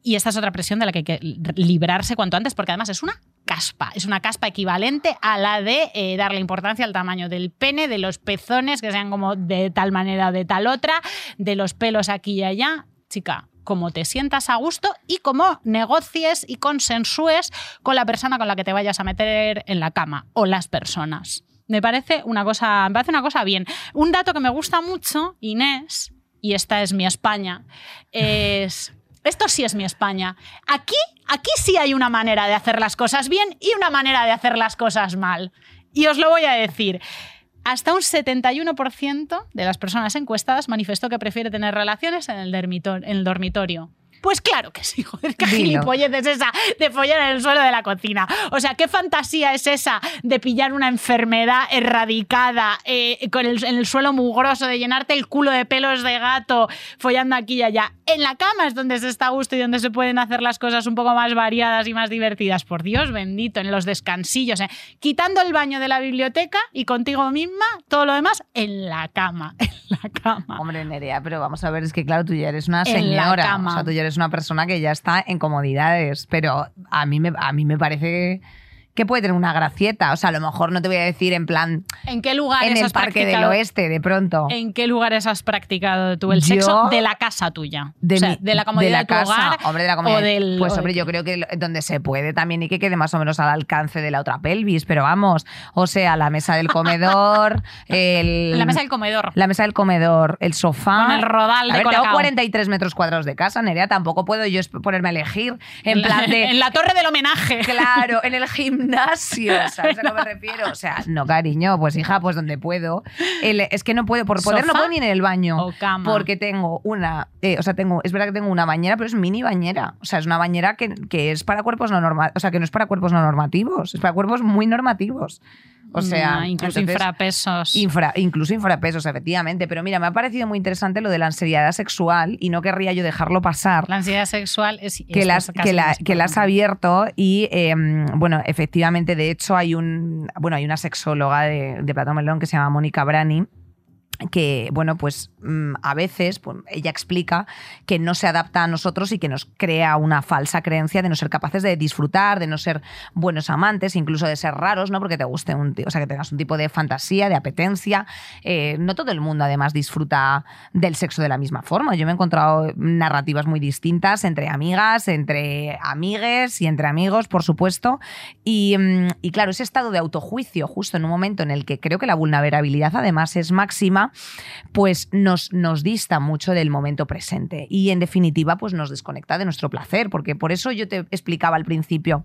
Y esta es otra presión de la que hay que librarse cuanto antes, porque además es una caspa. Es una caspa equivalente a la de eh, darle importancia al tamaño del pene, de los pezones, que sean como de tal manera o de tal otra, de los pelos aquí y allá. Chica, como te sientas a gusto y cómo negocies y consensúes con la persona con la que te vayas a meter en la cama o las personas. Me parece una cosa, me parece una cosa bien. Un dato que me gusta mucho, Inés, y esta es mi España, es esto sí es mi España. Aquí, aquí sí hay una manera de hacer las cosas bien y una manera de hacer las cosas mal. Y os lo voy a decir. Hasta un 71% de las personas encuestadas manifestó que prefiere tener relaciones en el, en el dormitorio. Pues claro que sí, joder, qué gilipollez es esa de follar en el suelo de la cocina. O sea, qué fantasía es esa de pillar una enfermedad erradicada eh, con el, en el suelo mugroso, de llenarte el culo de pelos de gato follando aquí y allá. En la cama es donde se está a gusto y donde se pueden hacer las cosas un poco más variadas y más divertidas. Por Dios bendito, en los descansillos. Eh. Quitando el baño de la biblioteca y contigo misma, todo lo demás en la cama. En la cama. Hombre, Nerea, pero vamos a ver, es que claro, tú ya eres una señora. O sea, tú ya eres una persona que ya está en comodidades, pero a mí me, a mí me parece puede tener una gracieta. O sea, a lo mejor no te voy a decir en plan. ¿En qué lugares En el Parque del Oeste, de pronto. ¿En qué lugares has practicado tú el sexo de la casa tuya? De, o sea, de la comodidad de, la casa, hogar. Hombre, de la comodidad. del, pues, hombre, yo creo que donde se puede también y que quede más o menos al alcance de la otra pelvis. Pero vamos, o sea, la mesa del comedor. el, la mesa del comedor. La mesa del comedor, el sofá. Con el rodal de a ver, tengo 43 metros cuadrados de casa, Nerea. Tampoco puedo yo ponerme a elegir. En plan de. en la torre del homenaje. Claro, en el gimnasio. ¿sabes a qué me refiero? O sea, no, cariño, pues hija, pues donde puedo. es que no puedo, por poder no puedo ni en el baño. O cama. Porque tengo una, eh, o sea, tengo, es verdad que tengo una bañera, pero es mini bañera. O sea, es una bañera que, que es para cuerpos no normativos, o sea, que no es para cuerpos no normativos, es para cuerpos muy normativos. O sea, incluso infrapesos. incluso infrapesos, efectivamente. Pero mira, me ha parecido muy interesante lo de la ansiedad sexual y no querría yo dejarlo pasar. La ansiedad sexual es. Que las, que, la, que la has abierto y, em, bueno, efectivamente, de hecho, hay un bueno, hay una sexóloga de, de Platón Melón que se llama Mónica Brani que, bueno, pues mm, a veces pues, ella explica que no se adapta a nosotros y que nos crea una falsa creencia de no ser capaces de disfrutar, de no ser buenos amantes, incluso de ser raros, ¿no? Porque te guste un, o sea, que tengas un tipo de fantasía, de apetencia. Eh, no todo el mundo, además, disfruta del sexo de la misma forma. Yo me he encontrado narrativas muy distintas entre amigas, entre amigues y entre amigos, por supuesto. Y, mm, y claro, ese estado de autojuicio, justo en un momento en el que creo que la vulnerabilidad, además, es máxima pues nos, nos dista mucho del momento presente y en definitiva pues nos desconecta de nuestro placer, porque por eso yo te explicaba al principio,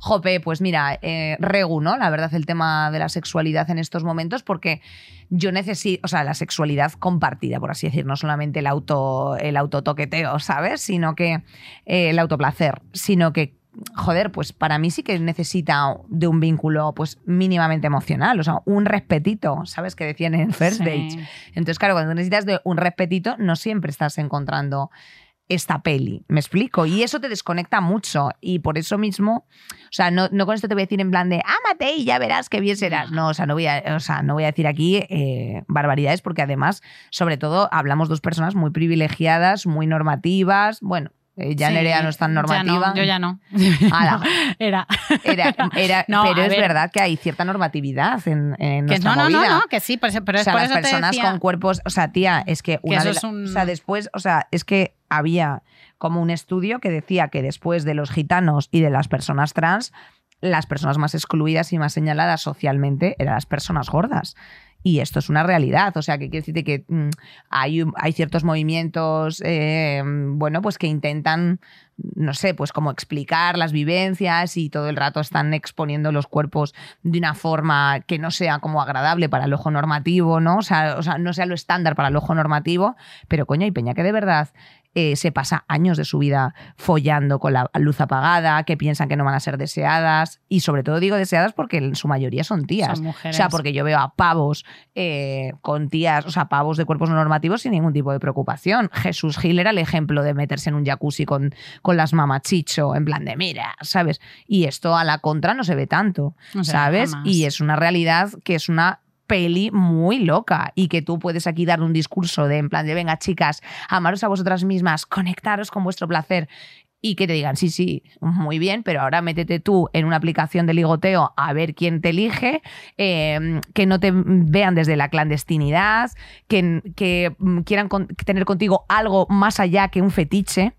Jope, pues mira, eh, regu, ¿no? La verdad, el tema de la sexualidad en estos momentos, porque yo necesito, o sea, la sexualidad compartida, por así decir, no solamente el auto, el autotoqueteo, ¿sabes? Sino que eh, el autoplacer, sino que joder, pues para mí sí que necesita de un vínculo pues mínimamente emocional, o sea, un respetito, ¿sabes? Que decían en First Date. Entonces, claro, cuando necesitas de un respetito, no siempre estás encontrando esta peli, me explico, y eso te desconecta mucho. Y por eso mismo, o sea, no, con esto te voy a decir en plan de, ámate y ya verás qué bien serás, no, o sea, no voy a, o sea, no voy a decir aquí eh, barbaridades porque además, sobre todo, hablamos dos personas muy privilegiadas, muy normativas, bueno, eh, ya Nerea no es tan normativa. yo ya no. era. era, pero es verdad que hay cierta normatividad en, en nuestra no, no, no, no, que sí, pero, pero o sea, las personas con cuerpos, o sea, tía, es que una de o sea, después, o sea, es que había como un estudio que decía que después de los gitanos y de las personas trans, las personas más excluidas y más señaladas socialmente eran las personas gordas. Y esto es una realidad. O sea, que quiere decirte que mm, hay, hay, ciertos movimientos, eh, bueno, pues que intentan, no sé, pues como explicar las vivencias y todo el rato están exponiendo los cuerpos de una forma que no sea como agradable para el ojo normativo, ¿no? O sea, o sea no sea lo estándar para el ojo normativo, pero coño, y Peña que de verdad eh, se pasa años de su vida follando con la luz apagada, que piensan que no van a ser deseadas. Y sobre todo digo deseadas porque en su mayoría son tías. Son o sea, porque yo veo a pavos eh, con tías, o sea, pavos de cuerpos no normativos sin ningún tipo de preocupación. Jesús Gil era el ejemplo de meterse en un jacuzzi con, con las mamachicho, en plan de mira, ¿sabes? Y esto a la contra no se ve tanto, ¿sabes? Y es una realidad que es una peli muy loca y que tú puedes aquí dar un discurso de en plan de venga chicas, amaros a vosotras mismas, conectaros con vuestro placer y que te digan, sí, sí, muy bien, pero ahora métete tú en una aplicación de ligoteo a ver quién te elige, eh, que no te vean desde la clandestinidad, que, que mm, quieran tener contigo algo más allá que un fetiche.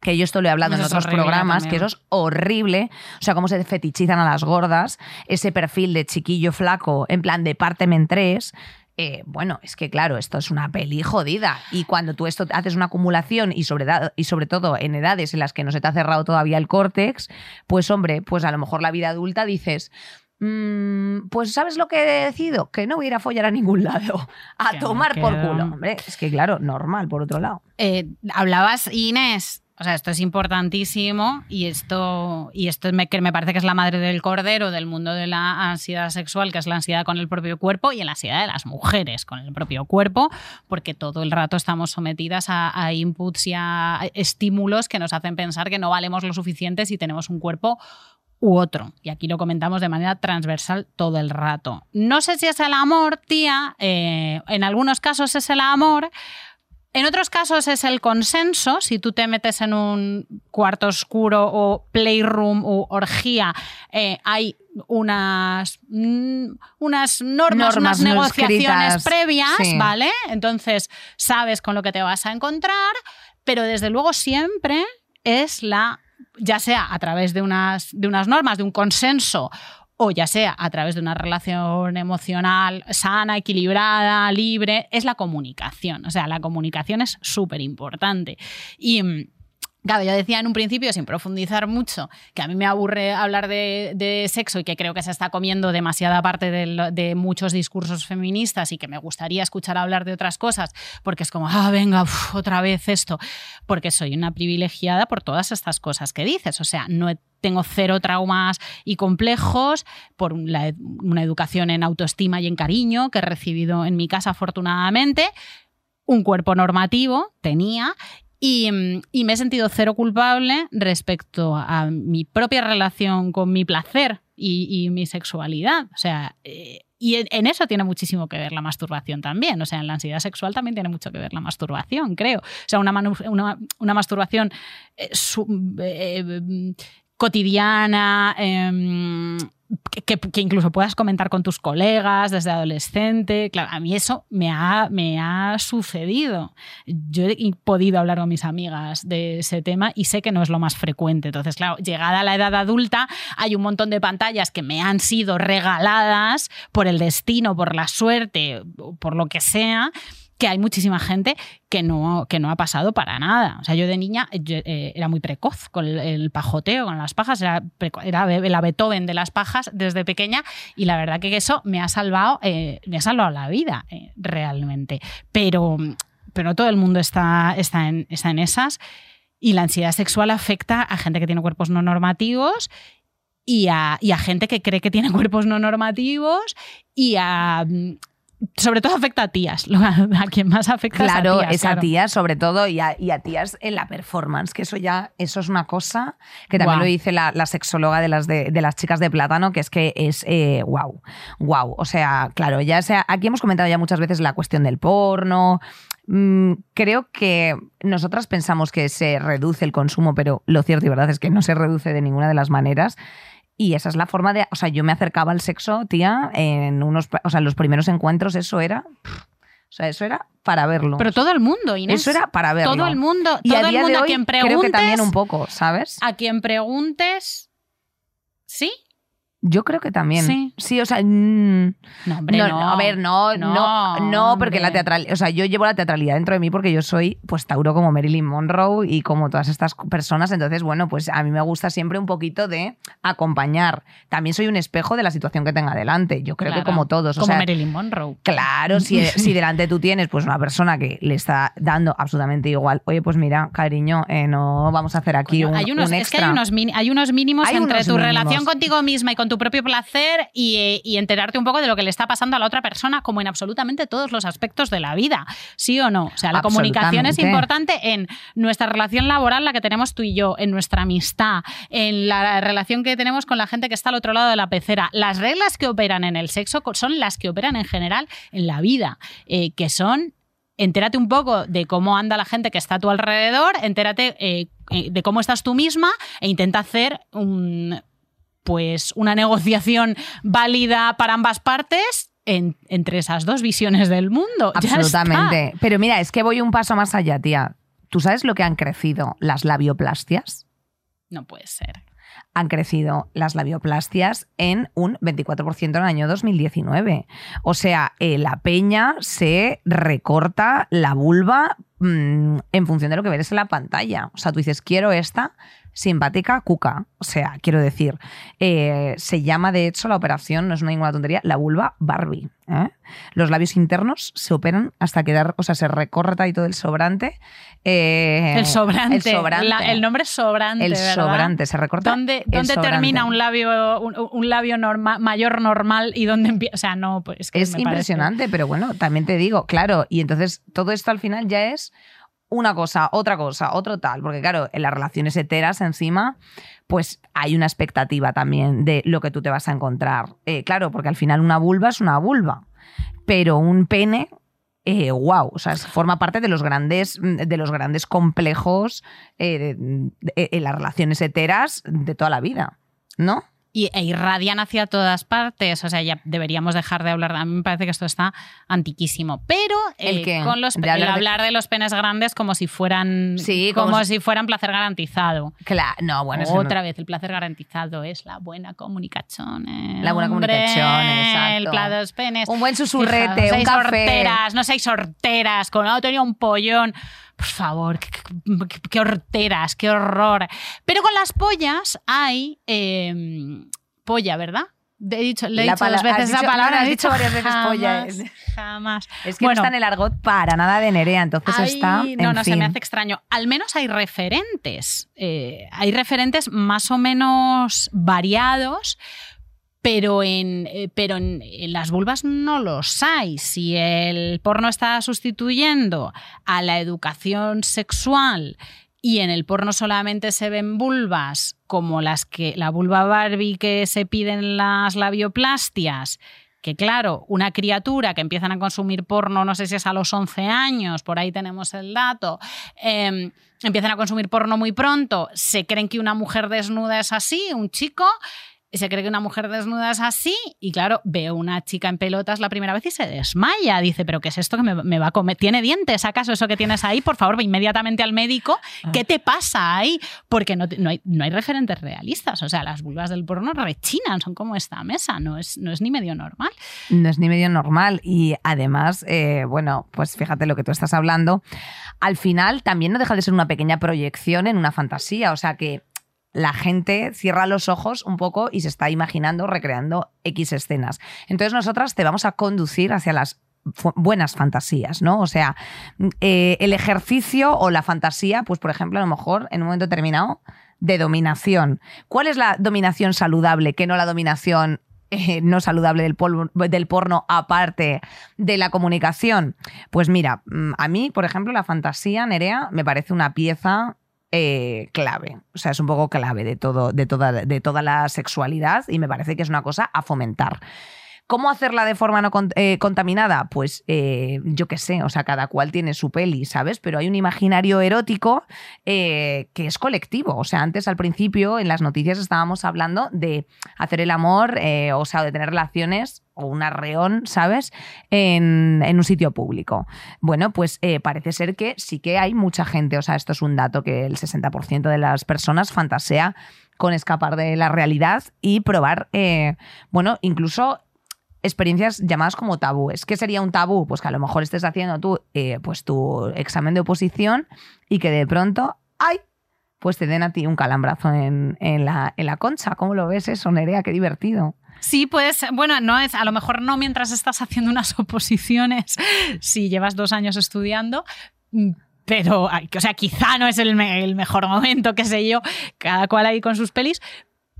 Que yo esto lo he hablado Eso en otros programas, también. que eso es horrible. O sea, cómo se fetichizan a las gordas, ese perfil de chiquillo flaco, en plan de párteme en tres. Eh, bueno, es que claro, esto es una peli jodida. Y cuando tú esto haces una acumulación y sobre, y sobre todo en edades en las que no se te ha cerrado todavía el córtex, pues hombre, pues a lo mejor la vida adulta dices. "Mm, pues ¿sabes lo que he decidido? Que no voy a ir a follar a ningún lado. A Que tomar por culo. Hombre, es que claro, normal, por otro lado. Eh, hablabas, Inés, o sea, esto es importantísimo y esto, y esto me, que me parece que es la madre del cordero del mundo de la ansiedad sexual, que es la ansiedad con el propio cuerpo y la ansiedad de las mujeres con el propio cuerpo, porque todo el rato estamos sometidas a, a inputs y a estímulos que nos hacen pensar que no valemos lo suficiente si tenemos un cuerpo u otro. Y aquí lo comentamos de manera transversal todo el rato. No sé si es el amor, tía. eh, en algunos casos es el amor. En otros casos es el consenso. Si tú te metes en un cuarto oscuro o playroom o orgía, eh, hay unas, mm, unas normas, Normas unas no negociaciones escritas, previas, sí. ¿vale? Entonces sabes con lo que te vas a encontrar, pero desde luego siempre es la, ya sea a través de unas, de unas normas, de un consenso, o ya sea a través de una relación emocional sana, equilibrada, libre, es la comunicación. O sea, la comunicación es súper importante. Y. Claro, yo decía en un principio, sin profundizar mucho, que a mí me aburre hablar de, sexo y que creo que se está comiendo demasiada parte de, muchos discursos feministas y que me gustaría escuchar hablar de otras cosas, porque es como, ah, venga, otra vez esto, porque soy una privilegiada por todas estas cosas que dices. O sea, no tengo cero traumas y complejos por una educación en autoestima y en cariño que he recibido en mi casa afortunadamente, un cuerpo normativo tenía y, y me he sentido cero culpable respecto a mi propia relación con mi placer y, mi sexualidad. O sea, eh, y en, eso tiene muchísimo que ver la masturbación también. O sea, en la ansiedad sexual también tiene mucho que ver la masturbación, creo. O sea, una, una, masturbación eh, eh, cotidiana. em, que, incluso puedas comentar con tus colegas desde adolescente. Claro, a mí eso me ha, me ha sucedido. Yo he podido hablar con mis amigas de ese tema y sé que no es lo más frecuente. Entonces, claro, llegada a la edad adulta, hay un montón de pantallas que me han sido regaladas por el destino, por la suerte, por lo que sea que hay muchísima gente que no, que no ha pasado para nada. O sea, yo de niña eh, era muy precoz con el, pajoteo, con las pajas, era, era la Beethoven de las pajas desde pequeña y la verdad que eso me ha salvado, eh, me ha salvado la vida, eh, realmente. Pero, pero todo el mundo está, está, en, está en esas y la ansiedad sexual afecta a gente que tiene cuerpos no normativos y a, y a gente que cree que tiene cuerpos no normativos y a... Sobre todo afecta a tías. A quien más afecta Claro, es a tías. es a claro. tías sobre todo y a, y a tías en la performance, que eso ya, eso es una cosa que también lo dice la, la sexóloga de las, de, de las chicas de plátano, que es que es eh, wow, wow. O sea, claro, ya sea, aquí hemos comentado ya muchas veces la cuestión del porno. Mm, creo que nosotras pensamos que se reduce el consumo, pero lo cierto y verdad es que no se reduce de ninguna de las maneras. Y esa es la forma de. O sea, yo me acercaba al sexo, tía, en unos. O sea, en los primeros encuentros, eso era. O sea, eso era para verlo. Pero todo el mundo, Inés. Eso era para verlo. Todo el mundo, y todo a el día mundo de a hoy quien creo preguntes. que también un poco, ¿sabes? A quien preguntes. ¿Sí? Yo creo que también. Sí. o sea, mm, No, hombre, no, no. a ver, no, no, No, no, porque la teatral, o sea, yo llevo la teatralidad dentro de mí porque yo soy pues Tauro como Marilyn Monroe y como todas estas personas, entonces bueno, pues a mí me gusta siempre un poquito de acompañar. También soy un espejo de la situación que tenga delante. Yo creo Claro, que como todos, o Como sea, Marilyn Monroe. Claro, si, si delante tú tienes pues una persona que le está dando absolutamente igual, oye, pues mira, cariño, eh, no vamos a hacer aquí Coño, un, hay unos, un es que hay unos, hay unos mínimos Hay entre unos tu mínimos. relación contigo misma y con tu propio placer y, y, enterarte un poco de lo que le está pasando a la otra persona, como en absolutamente todos los aspectos de la vida, ¿sí o no? O sea, la comunicación es importante en nuestra relación laboral, la que tenemos tú y yo, en nuestra amistad, en la relación que tenemos con la gente que está al otro lado de la pecera. Las reglas que operan en el sexo son las que operan en general en la vida, eh, que son entérate un poco de cómo anda la gente que está a tu alrededor, entérate eh, eh, de cómo estás tú misma e intenta hacer un, pues una negociación válida para ambas partes entre esas dos visiones del mundo. Absolutamente. Pero mira, es que voy un paso más allá, tía. ¿Tú sabes lo que han crecido las labioplastias? No puede ser han crecido las labioplastias en un 24% en el año 2019. O sea, eh, la peña se recorta la vulva mm, en función de lo que ves en la pantalla. O sea, tú dices, quiero esta simpática cuca. O sea, quiero decir, eh, se llama de hecho la operación, no es una ninguna tontería, la vulva Barbie. ¿eh? Los labios internos se operan hasta quedar, o sea, se recorta y todo el sobrante. Eh, el sobrante. El, sobrante. el nombre es sobrante. El sobrante, se recorta. ¿Dónde, dónde termina un labio, un, labio mayor normal y dónde empieza? O sea, no, pues. es impresionante, pero bueno, también te digo, claro, y entonces todo esto al final ya es una cosa, otra cosa, otro tal, porque claro, en las relaciones heteras encima, pues hay una expectativa también de lo que tú te vas a encontrar. Eh, claro, porque al final una vulva es una vulva, pero un pene, eh, wow, o sea, forma parte de los grandes, de los grandes complejos eh, en las relaciones heteras de toda la vida, ¿no? Y, e irradian hacia todas partes. O sea, ya deberíamos dejar de hablar. A mí me parece que esto está antiquísimo. Pero eh, con los de hablar, de... los penes grandes como si fueran sí, como, si... fueran placer garantizado. Claro, no, bueno, otra vez el placer garantizado es la buena comunicación. Eh. La buena comunicación, exacto. El plato de los penes. Un buen susurrete, un café. Sorteras, no seis sorteras, con oh, tenía un pollón por favor, qué, horteras, qué horror. Pero con las pollas hay em, polla, ¿verdad? He dicho, le he dicho dos veces esa palabra. Has dicho varias veces polla. Jamás. Es que no está en el argot para nada de Nerea, entonces está. No, no, se me hace extraño. Al menos hay referentes. Eh, hay referentes más o menos variados pero en, eh, pero en, las vulvas no los hay. Si el porno está sustituyendo a la educación sexual y en el porno solamente se ven vulvas como las que la vulva Barbie que se piden las labioplastias, que claro, una criatura que empiezan a consumir porno, no sé si es a los 11 años, por ahí tenemos el dato, em, empiezan a consumir porno muy pronto, se creen que una mujer desnuda es así, un chico, se cree que una mujer desnuda es así y claro, ve una chica en pelotas la primera vez y se desmaya. Dice, pero ¿qué es esto que me, va a comer? ¿Tiene dientes acaso eso que tienes ahí? Por favor, ve inmediatamente al médico. Ah. ¿Qué te pasa ahí? Porque no, hay, no, hay, referentes realistas. O sea, las vulvas del porno rechinan, son como esta mesa, no es, no es ni medio normal. No es ni medio normal y además, eh, bueno, pues fíjate lo que tú estás hablando. Al final también no deja de ser una pequeña proyección en una fantasía. O sea que la gente cierra los ojos un poco y se está imaginando, recreando X escenas. Entonces nosotras te vamos a conducir hacia las buenas fantasías, ¿no? O sea, eh, el ejercicio o la fantasía, pues por ejemplo, a lo mejor en un momento determinado, de dominación. ¿Cuál es la dominación saludable que no la dominación eh, no saludable del, del, porno aparte de la comunicación? Pues mira, mm, a mí, por ejemplo, la fantasía, Nerea, me parece una pieza eh, clave. O sea, es un poco clave de, todo, de, toda, de toda la sexualidad y me parece que es una cosa a fomentar. ¿Cómo hacerla de forma no eh, contaminada? Pues eh, yo qué sé, o sea, cada cual tiene su peli, ¿sabes? Pero hay un imaginario erótico que es colectivo. O sea, antes al principio en las noticias estábamos hablando de hacer el amor, o sea, de tener relaciones o un arreón, ¿sabes? En, un sitio público. Bueno, pues eh, parece ser que sí que hay mucha gente, o sea, esto es un dato que el 60% de las personas fantasea con escapar de la realidad y probar, eh, bueno, incluso experiencias llamadas como tabúes. ¿Qué sería un tabú? Pues que a lo mejor estés haciendo tú eh, pues tu examen de oposición y que de pronto, ¡ay! Pues te den a ti un calambrazo en, la, en la concha. ¿Cómo lo ves eso, Nerea? Qué divertido. Sí, pues, bueno, no es, a lo mejor no mientras estás haciendo unas oposiciones, si llevas dos años estudiando, mm, pero, o sea, quizá no es el, el, mejor momento, qué sé yo, cada cual ahí con sus pelis,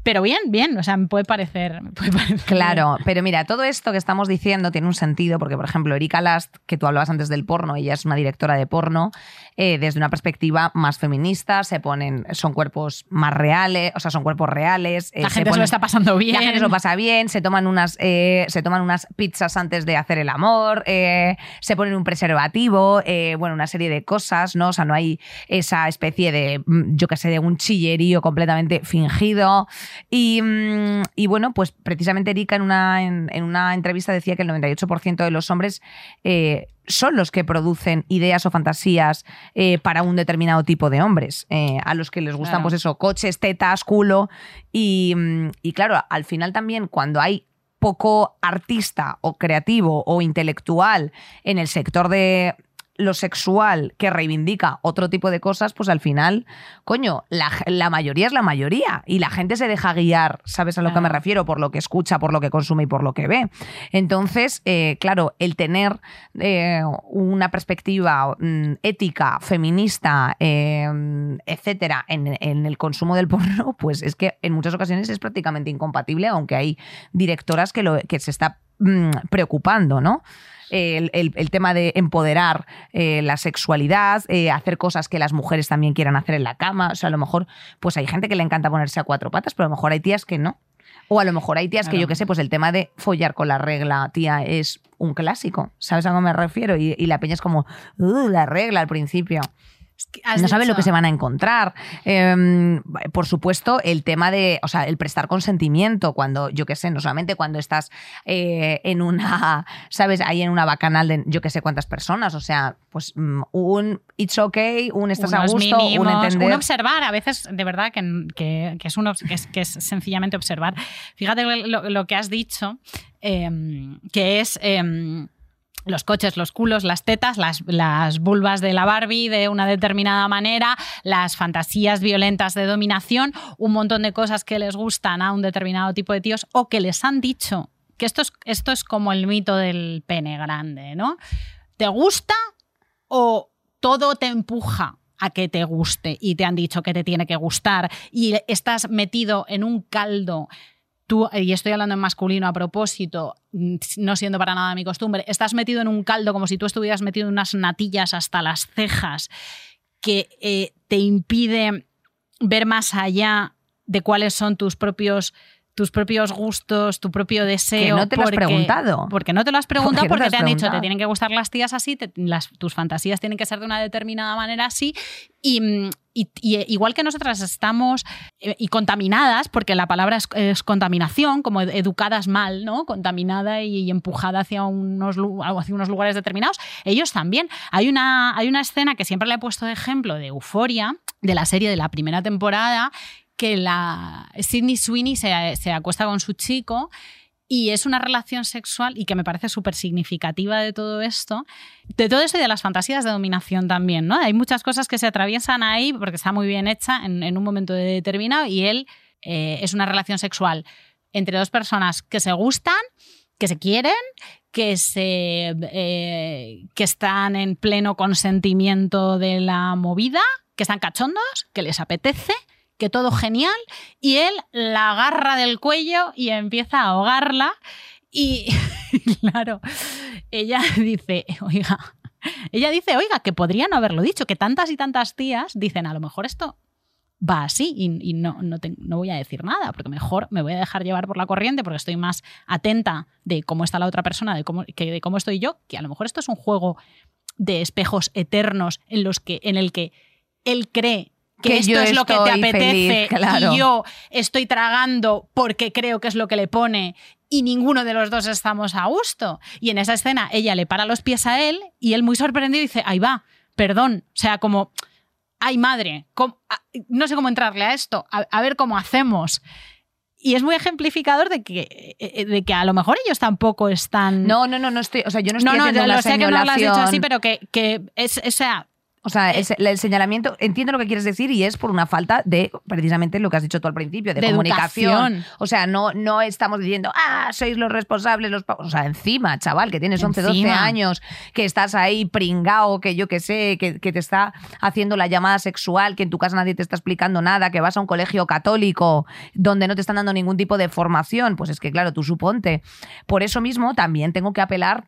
Pero bien, bien, o sea, me puede parecer. me puede parecer Claro, pero mira, todo esto que estamos diciendo tiene un sentido, porque, por ejemplo, Erika Last, que tú hablabas antes del porno, ella es una directora de porno, eh, desde una perspectiva más feminista, se ponen, son cuerpos más reales, o sea, son cuerpos reales. eh, La gente se lo está pasando bien. La gente se lo pasa bien, se toman unas, eh, se toman unas pizzas antes de hacer el amor, se ponen un preservativo, bueno, una serie de cosas, ¿no? O sea, no hay esa especie de, mm, yo qué sé, de un chillerío completamente fingido. Y, mm, y bueno, pues precisamente Erika en una, en, en una entrevista decía que el 98% de los hombres eh, son los que producen ideas o fantasías eh, para un determinado tipo de hombres, eh, a los que les gustan, Claro. pues eso, coches, tetas, culo. Y, mm, y claro, al final también cuando hay poco artista o creativo o intelectual en el sector de lo sexual que reivindica otro tipo de cosas, pues al final, coño, la, la mayoría es la mayoría y la gente se deja guiar, ¿sabes a lo que me refiero? Por lo que escucha, por lo que consume y por lo que ve. Entonces, eh, claro, el tener eh, una perspectiva mm, ética, feminista, eh, etcétera, en, en el consumo del porno, pues es que en muchas ocasiones es prácticamente incompatible, aunque hay directoras que, lo, que se está mm, preocupando, ¿no? El, el- el tema de empoderar eh, la sexualidad, eh, hacer cosas que las mujeres también quieran hacer en la cama. O sea, a lo mejor, pues hay gente que le encanta ponerse a cuatro patas, pero a lo mejor hay tías que no. O a lo mejor hay tías que yo qué sé, pues el tema de follar con la regla, tía, es un clásico. ¿Sabes a qué me refiero? Y, y la peña es como, "Uh, la regla al principio que no saben lo que se van a encontrar. Eh, por supuesto, el tema de, o sea, el prestar consentimiento cuando, yo qué sé, no solamente cuando estás eh, en una, ¿sabes? Ahí en una bacanal de yo qué sé cuántas personas, o sea, pues mm, un it's okay, un estás a gusto, mínimos, un entender. un observar, a veces de verdad que, que- que es, un que, es, que es sencillamente observar. Fíjate lo, lo que has dicho, eh, que es... los coches, los culos, las tetas, las, las vulvas de la Barbie de una determinada manera, las fantasías violentas de dominación, un montón de cosas que les gustan a un determinado tipo de tíos o que les han dicho que esto es, esto es como el mito del pene grande, ¿no? ¿Te gusta o todo te empuja a que te guste y te han dicho que te tiene que gustar y estás metido en un caldo? Tú, y estoy hablando en masculino a propósito, mm, no siendo para nada mi costumbre, estás metido en un caldo como si tú estuvieras metido en unas natillas hasta las cejas que eh, te impide ver más allá de cuáles son tus propios tus propios gustos, tu propio deseo. no te lo has preguntado. Porque no te lo has preguntado, ¿Por qué no te porque te han dicho, te tienen que gustar las tías así, te- las- tus fantasías tienen que ser de una determinada manera así. Y, mm, y- y igual que nosotras estamos eh, y contaminadas, porque la palabra es, es contaminación, como ed- educadas mal, ¿no? Contaminada y, y empujada hacia unos, hacia unos lugares determinados, ellos también. Hay una, hay una escena que siempre le he puesto de ejemplo de Euforia, de la serie de la primera temporada, que la Sidney Sweeney se, se acuesta con su chico y es una relación sexual y que me parece súper significativa de todo esto, de todo esto y de las fantasías de dominación también, ¿no? Hay muchas cosas que se atraviesan ahí porque está muy bien hecha en, en un momento determinado y él eh, es una relación sexual entre dos personas que se gustan, que se quieren, que, se, eh, que están en pleno consentimiento de la movida, que están cachondos, que les apetece, que todo genial, y él la agarra del cuello y empieza a ahogarla. Y claro, ella dice, oiga, ella dice, oiga, que podría no haberlo dicho, que tantas y tantas tías dicen, a lo mejor esto va así y, no, no voy a decir nada, porque mejor me voy a dejar llevar por la corriente porque estoy más atenta de cómo está la otra persona, de cómo, que de cómo estoy yo, que a lo mejor esto es un juego de espejos eternos en los que, en el que él cree que, Que esto es lo que te apetece feliz, claro. y yo estoy tragando porque creo que es lo que le pone y ninguno de los dos estamos a gusto. Y en esa escena ella le para los pies a él y él muy sorprendido dice, ahí va, perdón. O sea, como, ay madre, ¿cómo- a- no sé cómo entrarle a esto, a, a ver cómo hacemos. Y es muy ejemplificador de que, eh, de que a lo mejor ellos tampoco están... No, no, no, no estoy, o sea, yo no estoy no, no, haciendo ya una lo sé que no lo has dicho así, pero que, que es, o sea, O sea, es- el señalamiento, entiendo lo que quieres decir y es por una falta de, precisamente lo que has dicho tú al principio, de, De comunicación. educación. O sea, no, no estamos diciendo, ah, sois los responsables, los... pa-". O sea, encima, chaval, que tienes 11, 12 Encima. años, que estás ahí pringao, que yo qué sé, que, que te está haciendo la llamada sexual, que en tu casa nadie te está explicando nada, que vas a un colegio católico donde no te están dando ningún tipo de formación, pues es que claro, tú suponte. Por eso mismo también tengo que apelar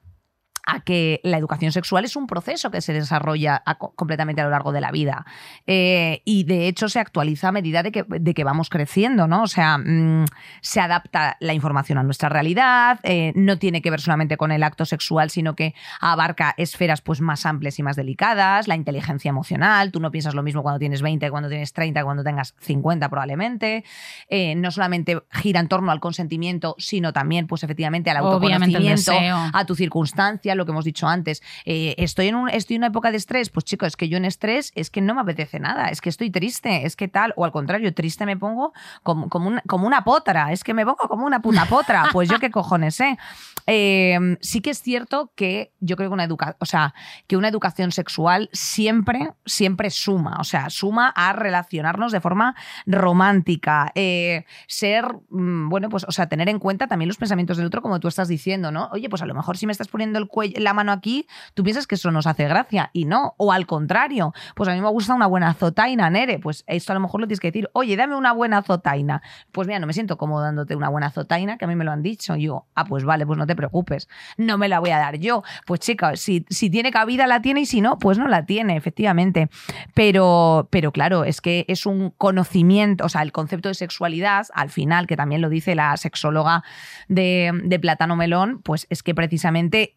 a que la educación sexual es un proceso que se desarrolla a- completamente a lo largo de la vida. Eh, y de hecho se actualiza a medida de que, de que vamos creciendo, ¿no? O sea, mm, se adapta la información a nuestra realidad, eh, no tiene que ver solamente con el acto sexual, sino que abarca esferas pues, más amplias y más delicadas, la inteligencia emocional, tú no piensas lo mismo cuando tienes 20, cuando tienes 30, cuando tengas 50 probablemente. Eh, no solamente gira en torno al consentimiento, sino también, pues efectivamente, al autoconocimiento, a tu circunstancia, lo que hemos dicho antes. Eh, estoy, en un, estoy en una época de estrés, pues chicos, es que yo en estrés es que no me apetece nada, es que estoy triste, es que tal, o al contrario, triste me pongo como, como, una, como una potra, es que me pongo como una puta potra, pues yo qué cojones, ¿eh? Eh, sí que es cierto que yo creo que una, educa o sea, que una educación sexual siempre, siempre suma, o sea, suma a relacionarnos de forma romántica, eh, ser, mm, bueno, pues, o sea, tener en cuenta también los pensamientos del otro, como tú estás diciendo, ¿no? Oye, pues a lo mejor si me estás poniendo el cuello, la mano aquí, tú piensas que eso nos hace gracia y no, o al contrario, pues a mí me gusta una buena zotaina, Nere, pues esto a lo mejor lo tienes que decir, oye, dame una buena zotaina. Pues mira, no me siento cómodo dándote una buena zotaina, que a mí me lo han dicho. Yo, ah, pues vale, pues no te preocupes, no me la voy a dar yo. Pues chica, si, si tiene cabida la tiene y si no, pues no la tiene, efectivamente. Pero, pero claro, es que es un conocimiento, o sea, el concepto de sexualidad, al final, que también lo dice la sexóloga de, de Plátano Melón, pues es que precisamente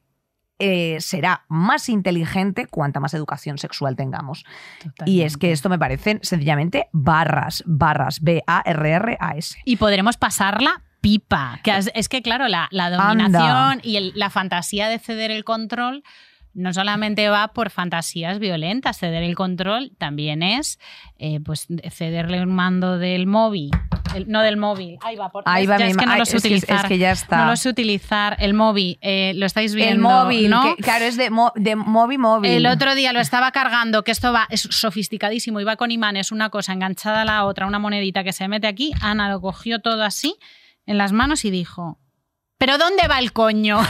eh, será más inteligente cuanta más educación sexual tengamos. Y es que esto me parecen sencillamente barras, barras, B-A-R-R-A-S. Y podremos pasarla pipa. Que es, es que, claro, la, la dominación y el- la fantasía de ceder el control no solamente va por fantasías violentas, ceder el control también es eh, pues cederle un mando del móvil. el- no del móvil. Ahí va, por, Ahí va Ya mi es que no ay, lo sé es que- utilizar. es que ya está. No lo sé utilizar. El móvil, eh, lo estáis viendo. El móvil, ¿no? que, claro, es de, mo- de móvil móvil. El otro día lo estaba cargando, que esto va, es sofisticadísimo, iba con imanes, una cosa enganchada a la otra, una monedita que se mete aquí. Ana lo cogió todo así en las manos y dijo. ¿Pero dónde va el coño?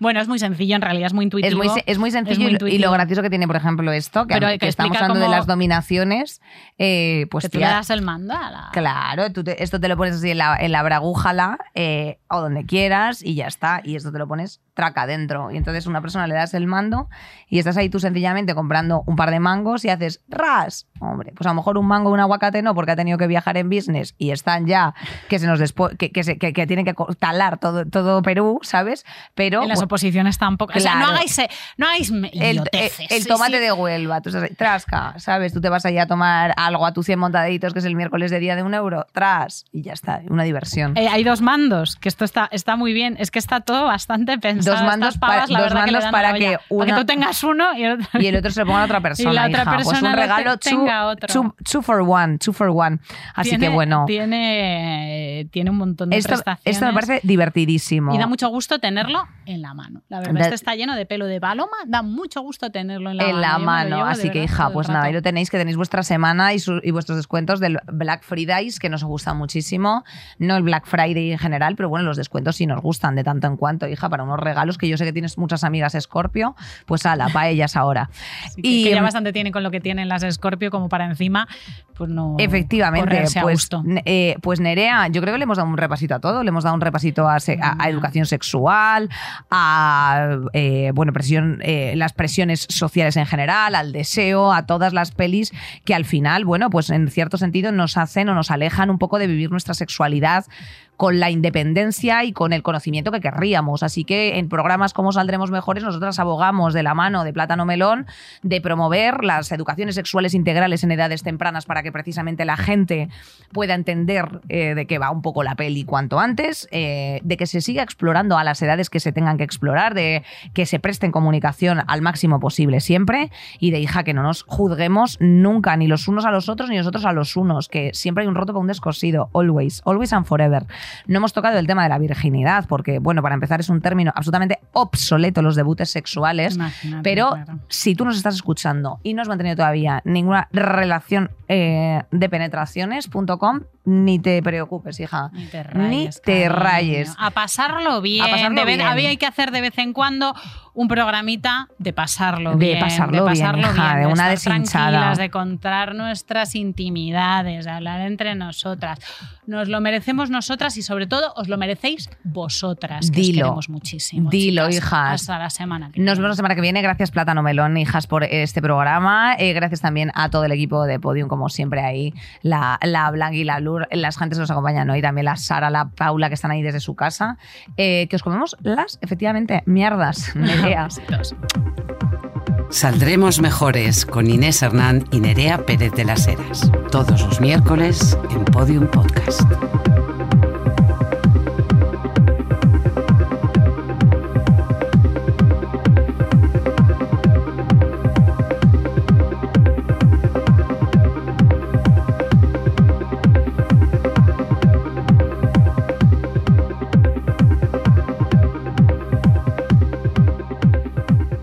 bueno, es muy sencillo, en realidad es muy intuitivo. Es muy, se- es muy sencillo muy y lo- y, intuitivo. lo gracioso que tiene, por ejemplo, esto, que, Pero que que estamos hablando de las dominaciones, eh, pues que tú tía, le das el mando a la... Claro, tú te- esto te lo pones así en la, en la bragújala eh, o donde quieras y ya está. Y esto te lo pones traca dentro. Y entonces una persona le das el mando y estás ahí tú sencillamente comprando un par de mangos y haces ras. Hombre, pues a lo mejor un mango un aguacate no, porque ha tenido que viajar en business y están ya que se nos que, que, se- que- que tienen que talar todo, todo Perú, ¿sabes? Pero En las oposiciones tampoco. O sea, no Claro. hagáis, eh, no hagáis el, tomate sí. de Huelva, tú trasca, ¿sabes? Tú te vas ahí a tomar algo a tu 100 montaditos, que es el miércoles de día de un euro, tras, y ya está, una diversión. Eh, hay dos mandos, que esto está, está muy bien. Es que está todo bastante pensado. Dos mandos pavas, para- dos que para que olla. Para una- que tú tengas uno y el otro. y el otro se lo ponga a otra persona. Y la otra hija. pues persona un lo regalo te- two, tenga otro. two- two for one, two for one. Así Tiene- que bueno, Tiene, tiene un montón de esto, prestaciones. esto me parece divertidísimo. Y da mucho gusto tenerlo en la mano. La verdad, Da- este está lleno de pelo de paloma. Da mucho gusto tenerlo en la mano. en la mano, llevo así que hija, pues nada, ahí lo tenéis, que tenéis vuestra semana y, su- y vuestros descuentos del Black Fridays, que nos gustan muchísimo, no el Black Friday en general, pero bueno, los descuentos sí nos gustan de tanto en cuanto, hija, para unos regalos que yo sé que tienes muchas amigas Scorpio, pues ala, para ellas ahora. Y, que ya bastante tienen con lo que tienen las Scorpio como para encima, pues no. Efectivamente, pues, eh, pues Nerea, yo creo que le hemos dado un repasito a todo, le hemos dado un repasito a, a educación sexual, a eh, bueno, presión, eh, las presiones sociales en general, al deseo, a todas las pelis que al final, bueno, pues en cierto sentido nos hacen o nos alejan un poco de vivir nuestra sexualidad con la independencia y con el conocimiento que querríamos. Así que en programas como Saldremos Mejores, nosotras abogamos de la mano de Plátano Melón de promover las educaciones sexuales integrales en edades tempranas para que precisamente la gente pueda entender eh, de qué va un poco la peli cuanto antes, eh, de que se siga explorando a las edades que se tengan que explorar, de que se presten comunicación al máximo posible siempre y de hija que no nos juzguemos nunca, ni los unos a los otros, ni nosotros a los unos, que siempre hay un roto con un descosido, always, always and forever. No hemos tocado el tema de la virginidad, porque, bueno, para empezar es un término absolutamente obsoleto los debutes sexuales, Imagínate, pero claro. si tú nos estás escuchando y no has mantenido todavía ninguna relación eh, de penetraciones.com, ni te preocupes, hija. Ni te rayes. Ni te rayes. A pasarlo bien. A pasarlo de vez- bien. Había que hacer de vez en cuando un programita de pasarlo De bien. pasarlo bien, hija, de una estar deshinchada. tranquilas, de contar nuestras intimidades, de hablar entre nosotras. Nos lo merecemos nosotras y sobre todo os lo merecéis vosotras. Que os Dilo. queremos muchísimo. Dilo, chicas. hijas. Hasta la semana que Nos vemos la semana que viene. Gracias, Plátano Melón, hijas, por este programa. Eh, gracias también a todo el equipo de Podium, como siempre, ahí. La, la Blanc y la Lur, las gentes que nos acompañan hoy. También la Sara, la Paula, que están ahí desde su casa. Eh, que os comemos las, efectivamente, mierdas. Saldremos mejores con Inés Hernán y Nerea Pérez de las Heras. Todos los miércoles en Podium Podcast.